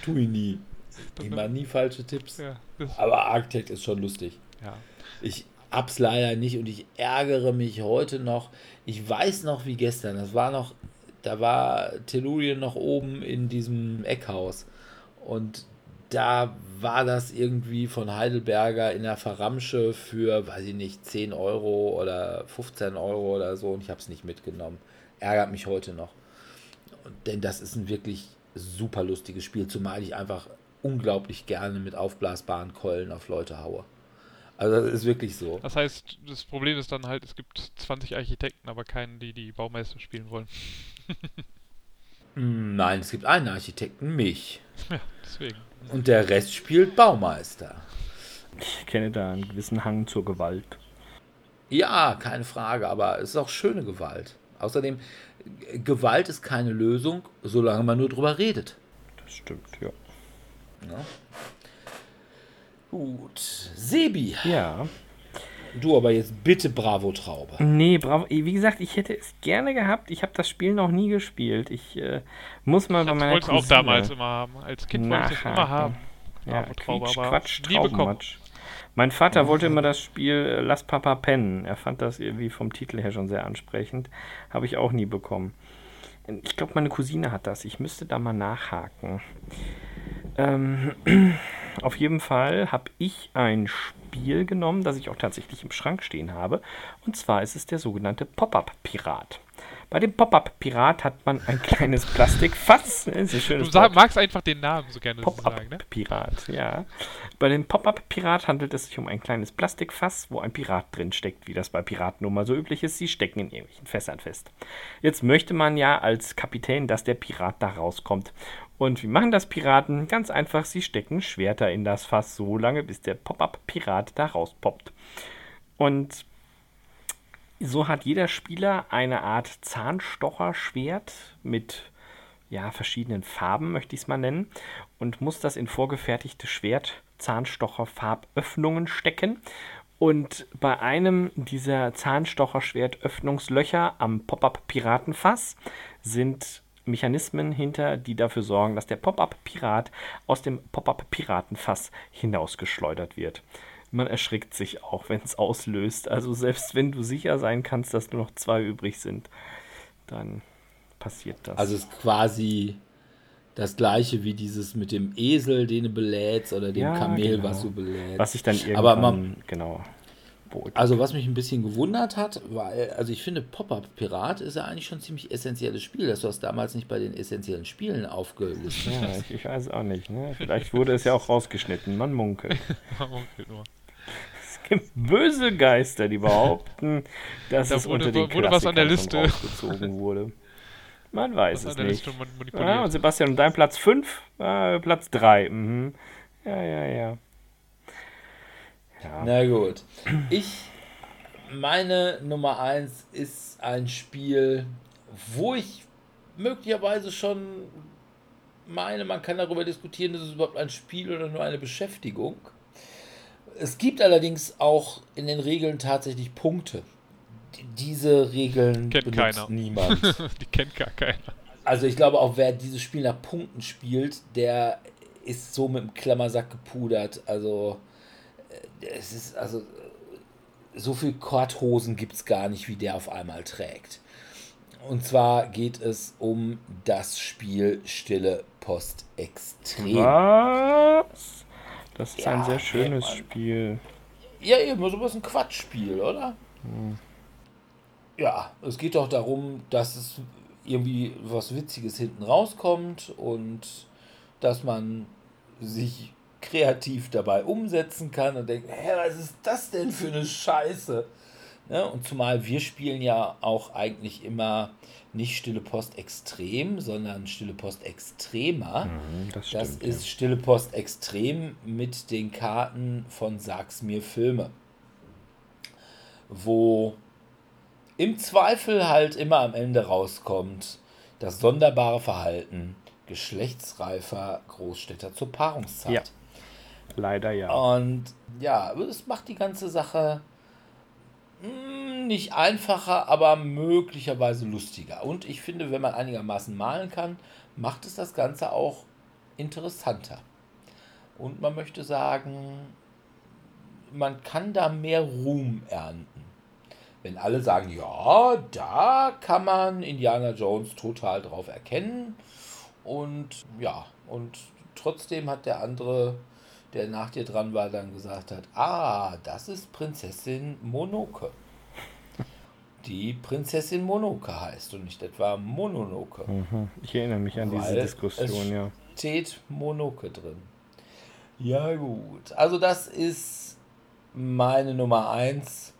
tu ich nie. Immer nie falsche Tipps. ja, Aber Architect ist schon lustig. ja. Ich hab's leider nicht und ich ärgere mich heute noch. Ich weiß noch wie gestern. Das war noch, da war Tellurien noch oben in diesem Eckhaus. Und da war das irgendwie von Heidelberger in der Verramsche für, weiß ich nicht, 10 Euro oder 15 Euro oder so und ich habe es nicht mitgenommen. Ärgert mich heute noch. Denn das ist ein wirklich super lustiges Spiel, zumal ich einfach unglaublich gerne mit aufblasbaren Keulen auf Leute haue. Also das ist wirklich so. Das heißt, das Problem ist dann halt, es gibt 20 Architekten, aber keinen, die die Baumeister spielen wollen. Nein, es gibt einen Architekten, mich. Ja, deswegen. Und der Rest spielt Baumeister. Ich kenne da einen gewissen Hang zur Gewalt. Ja, keine Frage, aber es ist auch schöne Gewalt. Außerdem, Gewalt ist keine Lösung, solange man nur drüber redet. Das stimmt, ja. Ja. Gut. Sebi, Ja. du aber jetzt bitte Bravo Traube. Nee, bravo. Wie gesagt, ich hätte es gerne gehabt. Ich habe das Spiel noch nie gespielt. Ich äh, muss mal bei Ich meiner wollte es auch damals immer haben. Als Kind wollte ich es immer nachhaken. haben. Ja, Bravo Traube, Quietsch, aber Quatsch. Traubenmatsch. Mein Vater wollte immer das Spiel äh, Lass Papa pennen. Er fand das irgendwie vom Titel her schon sehr ansprechend. Habe ich auch nie bekommen. Ich glaube, meine Cousine hat das. Ich müsste da mal nachhaken. Ähm, auf jeden Fall habe ich ein Spiel genommen, das ich auch tatsächlich im Schrank stehen habe. Und zwar ist es der sogenannte Pop-Up-Pirat. Bei dem Pop-Up-Pirat hat man ein kleines Plastikfass. Du sag, magst einfach den Namen so gerne sagen, ne? Pop-Up-Pirat, ja. Bei dem Pop-Up-Pirat handelt es sich um ein kleines Plastikfass, wo ein Pirat drin steckt, wie das bei Piraten nun mal so üblich ist. Sie stecken in irgendwelchen Fässern fest. Jetzt möchte man ja als Kapitän, dass der Pirat da rauskommt. Und wie machen das Piraten? Ganz einfach, sie stecken Schwerter in das Fass so lange, bis der Pop-Up-Pirat da rauspoppt. Und so hat jeder Spieler eine Art Zahnstocherschwert mit ja, verschiedenen Farben, möchte ich es mal nennen, und muss das in vorgefertigte Schwert Zahnstocher-Farböffnungen stecken. Und bei einem dieser Zahnstocherschwertöffnungslöcher am Pop-Up-Piratenfass sind Mechanismen hinter, die dafür sorgen, dass der Pop-Up-Pirat aus dem Pop-Up-Piratenfass hinausgeschleudert wird. Man erschrickt sich auch, wenn es auslöst. Also selbst wenn du sicher sein kannst, dass nur noch zwei übrig sind, dann passiert das. Also es ist quasi das gleiche wie dieses mit dem Esel, den du belädst, oder dem Ja, Kamel, genau. was du belädst. was sich dann irgendwann, Aber man, genau. Also was mich ein bisschen gewundert hat, weil, also ich finde, Pop-Up-Pirat ist ja eigentlich schon ein ziemlich essentielles Spiel. Das du hast damals nicht bei den essentiellen Spielen aufgelistet. Ja, ich, ich weiß auch nicht. Ne? Vielleicht wurde es ja auch rausgeschnitten. Man munkelt. Munkelt nur. Es gibt böse Geister, die behaupten, dass Da es wurde- unter den wurde was an der Klassikern Liste. rausgezogen wurde. Man weiß Was es nicht. Man- Ja, und Sebastian, und dein Platz 5? Äh, Platz 3. Mhm. Ja, ja, ja. Na gut. Ich, meine Nummer 1 ist ein Spiel, wo ich möglicherweise schon meine, man kann darüber diskutieren, ist es überhaupt ein Spiel oder nur eine Beschäftigung. Es gibt allerdings auch in den Regeln tatsächlich Punkte. Die- Diese Regeln Kennt benutzt keiner. niemand. Die kennt gar keiner. Also ich glaube auch, wer dieses Spiel nach Punkten spielt, der ist so mit dem Klammersack gepudert. Also es ist also so viel Korthosen gibt es gar nicht, wie der auf einmal trägt. Und zwar geht es um das Spiel Stille Post Extrem. Was? Das ist Ja, ein sehr schönes Mann. Spiel. Ja, eben, sowas ein Quatschspiel, oder? Ja, es geht doch darum, dass es irgendwie was Witziges hinten rauskommt und dass man sich kreativ dabei umsetzen kann und denkt, hä, was ist das denn für eine Scheiße? Ne? Und zumal wir spielen ja auch eigentlich immer nicht Stille Post Extrem, sondern Stille Post Extremer. Mhm, das Das stimmt. ist Stille Post Extrem mit den Karten von Sag's mir Filme. Wo im Zweifel halt immer am Ende rauskommt, das sonderbare Verhalten geschlechtsreifer Großstädter zur Paarungszeit. Ja. Leider ja. Und ja, es macht die ganze Sache mm, nicht einfacher, aber möglicherweise lustiger. Und ich finde, wenn man einigermaßen malen kann, macht es das Ganze auch interessanter. Und man möchte sagen, man kann da mehr Ruhm ernten. Wenn alle sagen, ja, da kann man Indiana Jones total drauf erkennen. Und ja, und trotzdem hat der andere, der nach dir dran war, dann gesagt hat, ah, das ist Prinzessin Monoke. Die Prinzessin Monoke heißt und nicht etwa Mononoke. Mhm. Ich erinnere mich an diese Diskussion, ja. steht Monoke drin. Ja gut, also das ist meine Nummer 1.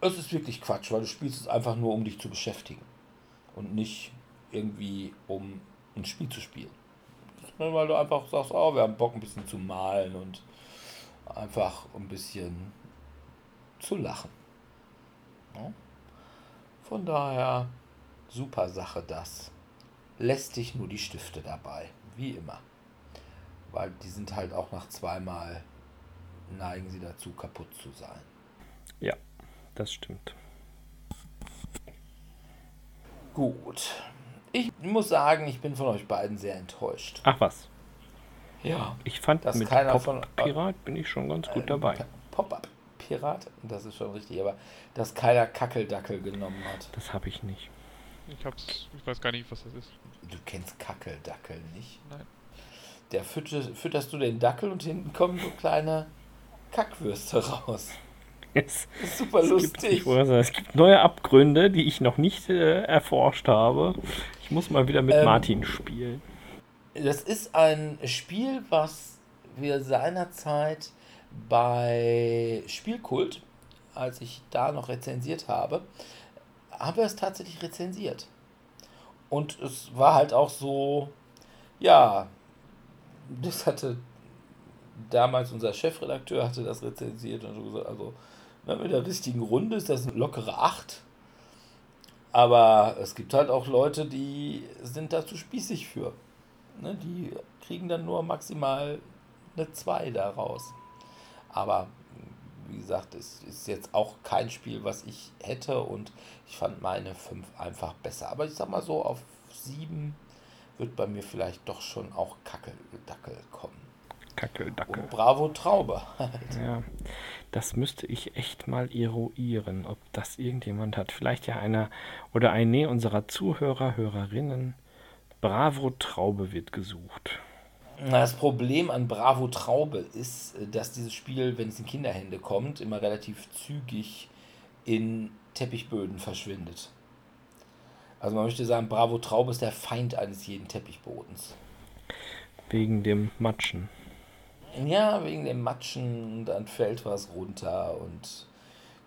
Es ist wirklich Quatsch, weil du spielst es einfach nur, um dich zu beschäftigen. Und nicht irgendwie, um ein Spiel zu spielen. Weil du einfach sagst, oh, wir haben Bock ein bisschen zu malen und einfach ein bisschen zu lachen. Ja? Von daher, super Sache das. Lässt dich nur die Stifte dabei, wie immer. Weil die sind halt auch nach zweimal neigen sie dazu, kaputt zu sein. Ja, das stimmt. Gut. Ich muss sagen, ich bin von euch beiden sehr enttäuscht. Ach was. Ja. Ich fand, Dass mit keiner von- Pop-Pirat bin ich schon ganz gut dabei. Pop-Up-Pirat, das ist schon richtig, aber dass keiner Kackeldackel genommen hat. Das habe ich nicht. Ich hab's, ich weiß gar nicht, was das ist. Du kennst Kackeldackel nicht? Nein. Der fütter, fütterst du den Dackel und hinten kommen so kleine Kackwürste raus. Es, ist super es lustig. Gibt, es gibt neue Abgründe, die ich noch nicht äh, erforscht habe. Ich muss mal wieder mit Ähm, Martin spielen. Das ist ein Spiel, was wir seinerzeit bei Spielkult, als ich da noch rezensiert habe, haben wir es tatsächlich rezensiert. Und es war halt auch so, ja, das hatte damals unser Chefredakteur hatte das rezensiert und so gesagt, also ne, mit der richtigen Runde ist das eine lockere 8. Aber es gibt halt auch Leute, die sind da zu spießig für. Ne, die kriegen dann nur maximal eine 2 daraus. Aber wie gesagt, es ist jetzt auch kein Spiel, was ich hätte und ich fand meine 5 einfach besser. Aber ich sag mal so, auf 7 wird bei mir vielleicht doch schon auch Kackeldackel kommen. Kackeldackel. Und Bravo Traube. Ja, das müsste ich echt mal eruieren, ob das irgendjemand hat. Vielleicht ja einer oder eine unserer Zuhörer, Hörerinnen. Bravo Traube wird gesucht. Das Problem an Bravo Traube ist, dass dieses Spiel, wenn es in Kinderhände kommt, immer relativ zügig in Teppichböden verschwindet. Also man möchte sagen, Bravo Traube ist der Feind eines jeden Teppichbodens. Wegen dem Matschen. Ja, wegen dem Matschen, dann fällt was runter und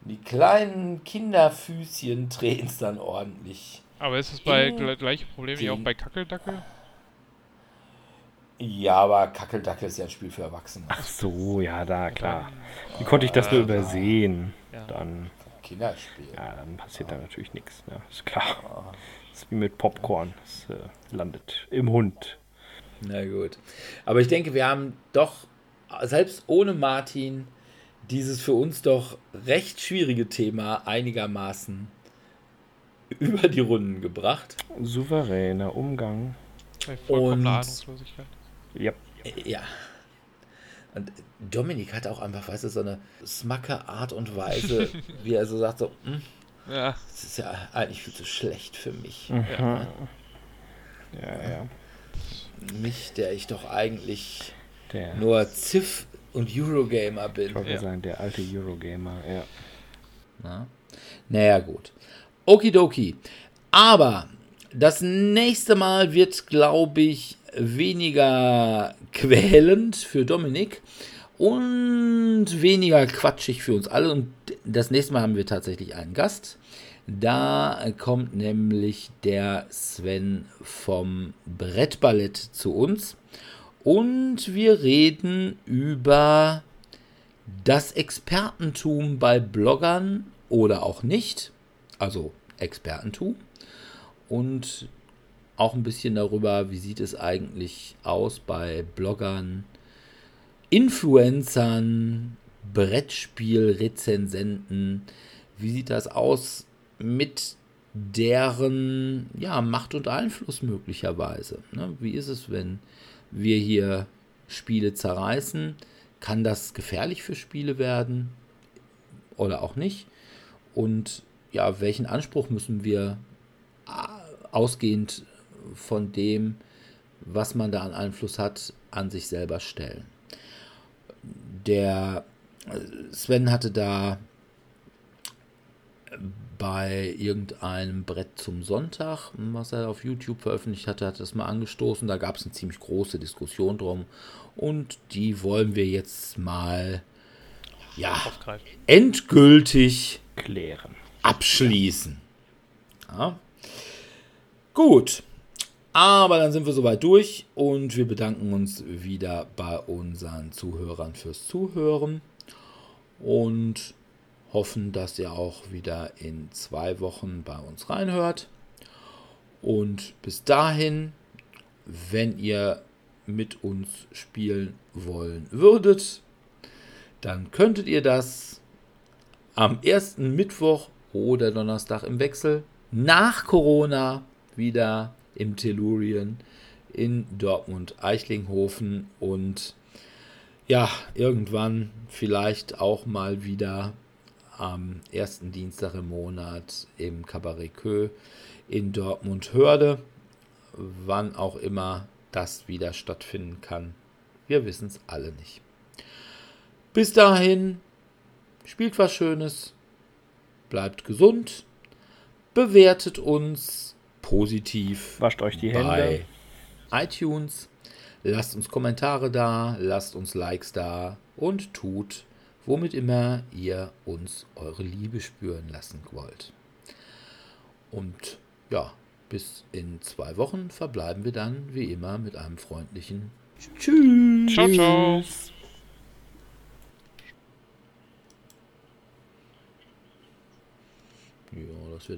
die kleinen Kinderfüßchen drehen es dann ordentlich. Aber ist es bei gle gleiche Problem wie auch bei Kackeldackel? Ja, aber Kackeldackel ist ja ein Spiel für Erwachsene. Ach so, ja, da, klar. Wie konnte ich das nur übersehen? Ja. Dann, Kinderspiel. ja, dann passiert da natürlich nichts. Ja, ist klar. Das ist wie mit Popcorn. Es äh, landet im Hund. Na gut. Aber ich denke, wir haben doch, selbst ohne Martin, dieses für uns doch recht schwierige Thema einigermaßen über die Runden gebracht. Souveräner Umgang. Und- Ahnungslosigkeit. Ja, Äh, Ja. Und Dominik hat auch einfach, weißt du, so eine smacke Art und Weise, wie er so sagt, so, "Hm, Ja, das ist ja eigentlich viel zu schlecht für mich. ja, ja. Mich, der ich doch eigentlich Der, nur Ziff und Eurogamer bin. ich wollte Ja. sagen, der alte Eurogamer, ja. Na? Naja, gut. Okidoki. Aber das nächste Mal wird, glaube ich, weniger quälend für Dominik und weniger quatschig für uns alle. Und das nächste Mal haben wir tatsächlich einen Gast. Da kommt nämlich der Sven vom Brettballett zu uns. Und wir reden über das Expertentum bei Bloggern oder auch nicht, also Expertentum und auch ein bisschen darüber, wie sieht es eigentlich aus bei Bloggern, Influencern, Brettspielrezensenten, wie sieht das aus mit deren ja, Macht und Einfluss möglicherweise. Ne? Wie ist es, wenn wir hier Spiele zerreißen? Kann das gefährlich für Spiele werden oder auch nicht? Und ja, welchen Anspruch müssen wir ausgehend von dem, was man da an Einfluss hat, an sich selber stellen? Der äh, Sven hatte da bei irgendeinem Brett zum Sonntag, was er auf YouTube veröffentlicht hatte, hat das mal angestoßen. Da gab es eine ziemlich große Diskussion drum. Und die wollen wir jetzt mal ja, endgültig Klären. abschließen. Ja. Gut. Aber dann sind wir soweit durch und wir bedanken uns wieder bei unseren Zuhörern fürs Zuhören und hoffen, dass ihr auch wieder in zwei Wochen bei uns reinhört. Und bis dahin, wenn ihr mit uns spielen wollen würdet, dann könntet ihr das am ersten Mittwoch oder Donnerstag im Wechsel nach Corona wieder im Tellurien in Dortmund Eichlinghofen und ja, irgendwann vielleicht auch mal wieder am ersten Dienstag im Monat im Cabaret Kö in Dortmund Hörde, wann auch immer das wieder stattfinden kann. Wir wissen es alle nicht. Bis dahin, spielt was Schönes, bleibt gesund, bewertet uns positiv Wascht euch die bei Hände. iTunes, lasst uns Kommentare da, lasst uns Likes da und tut, womit immer ihr uns eure Liebe spüren lassen wollt. Und ja, bis in zwei Wochen verbleiben wir dann wie immer mit einem freundlichen Tschüss. Ciao, ciao. Ja, das wird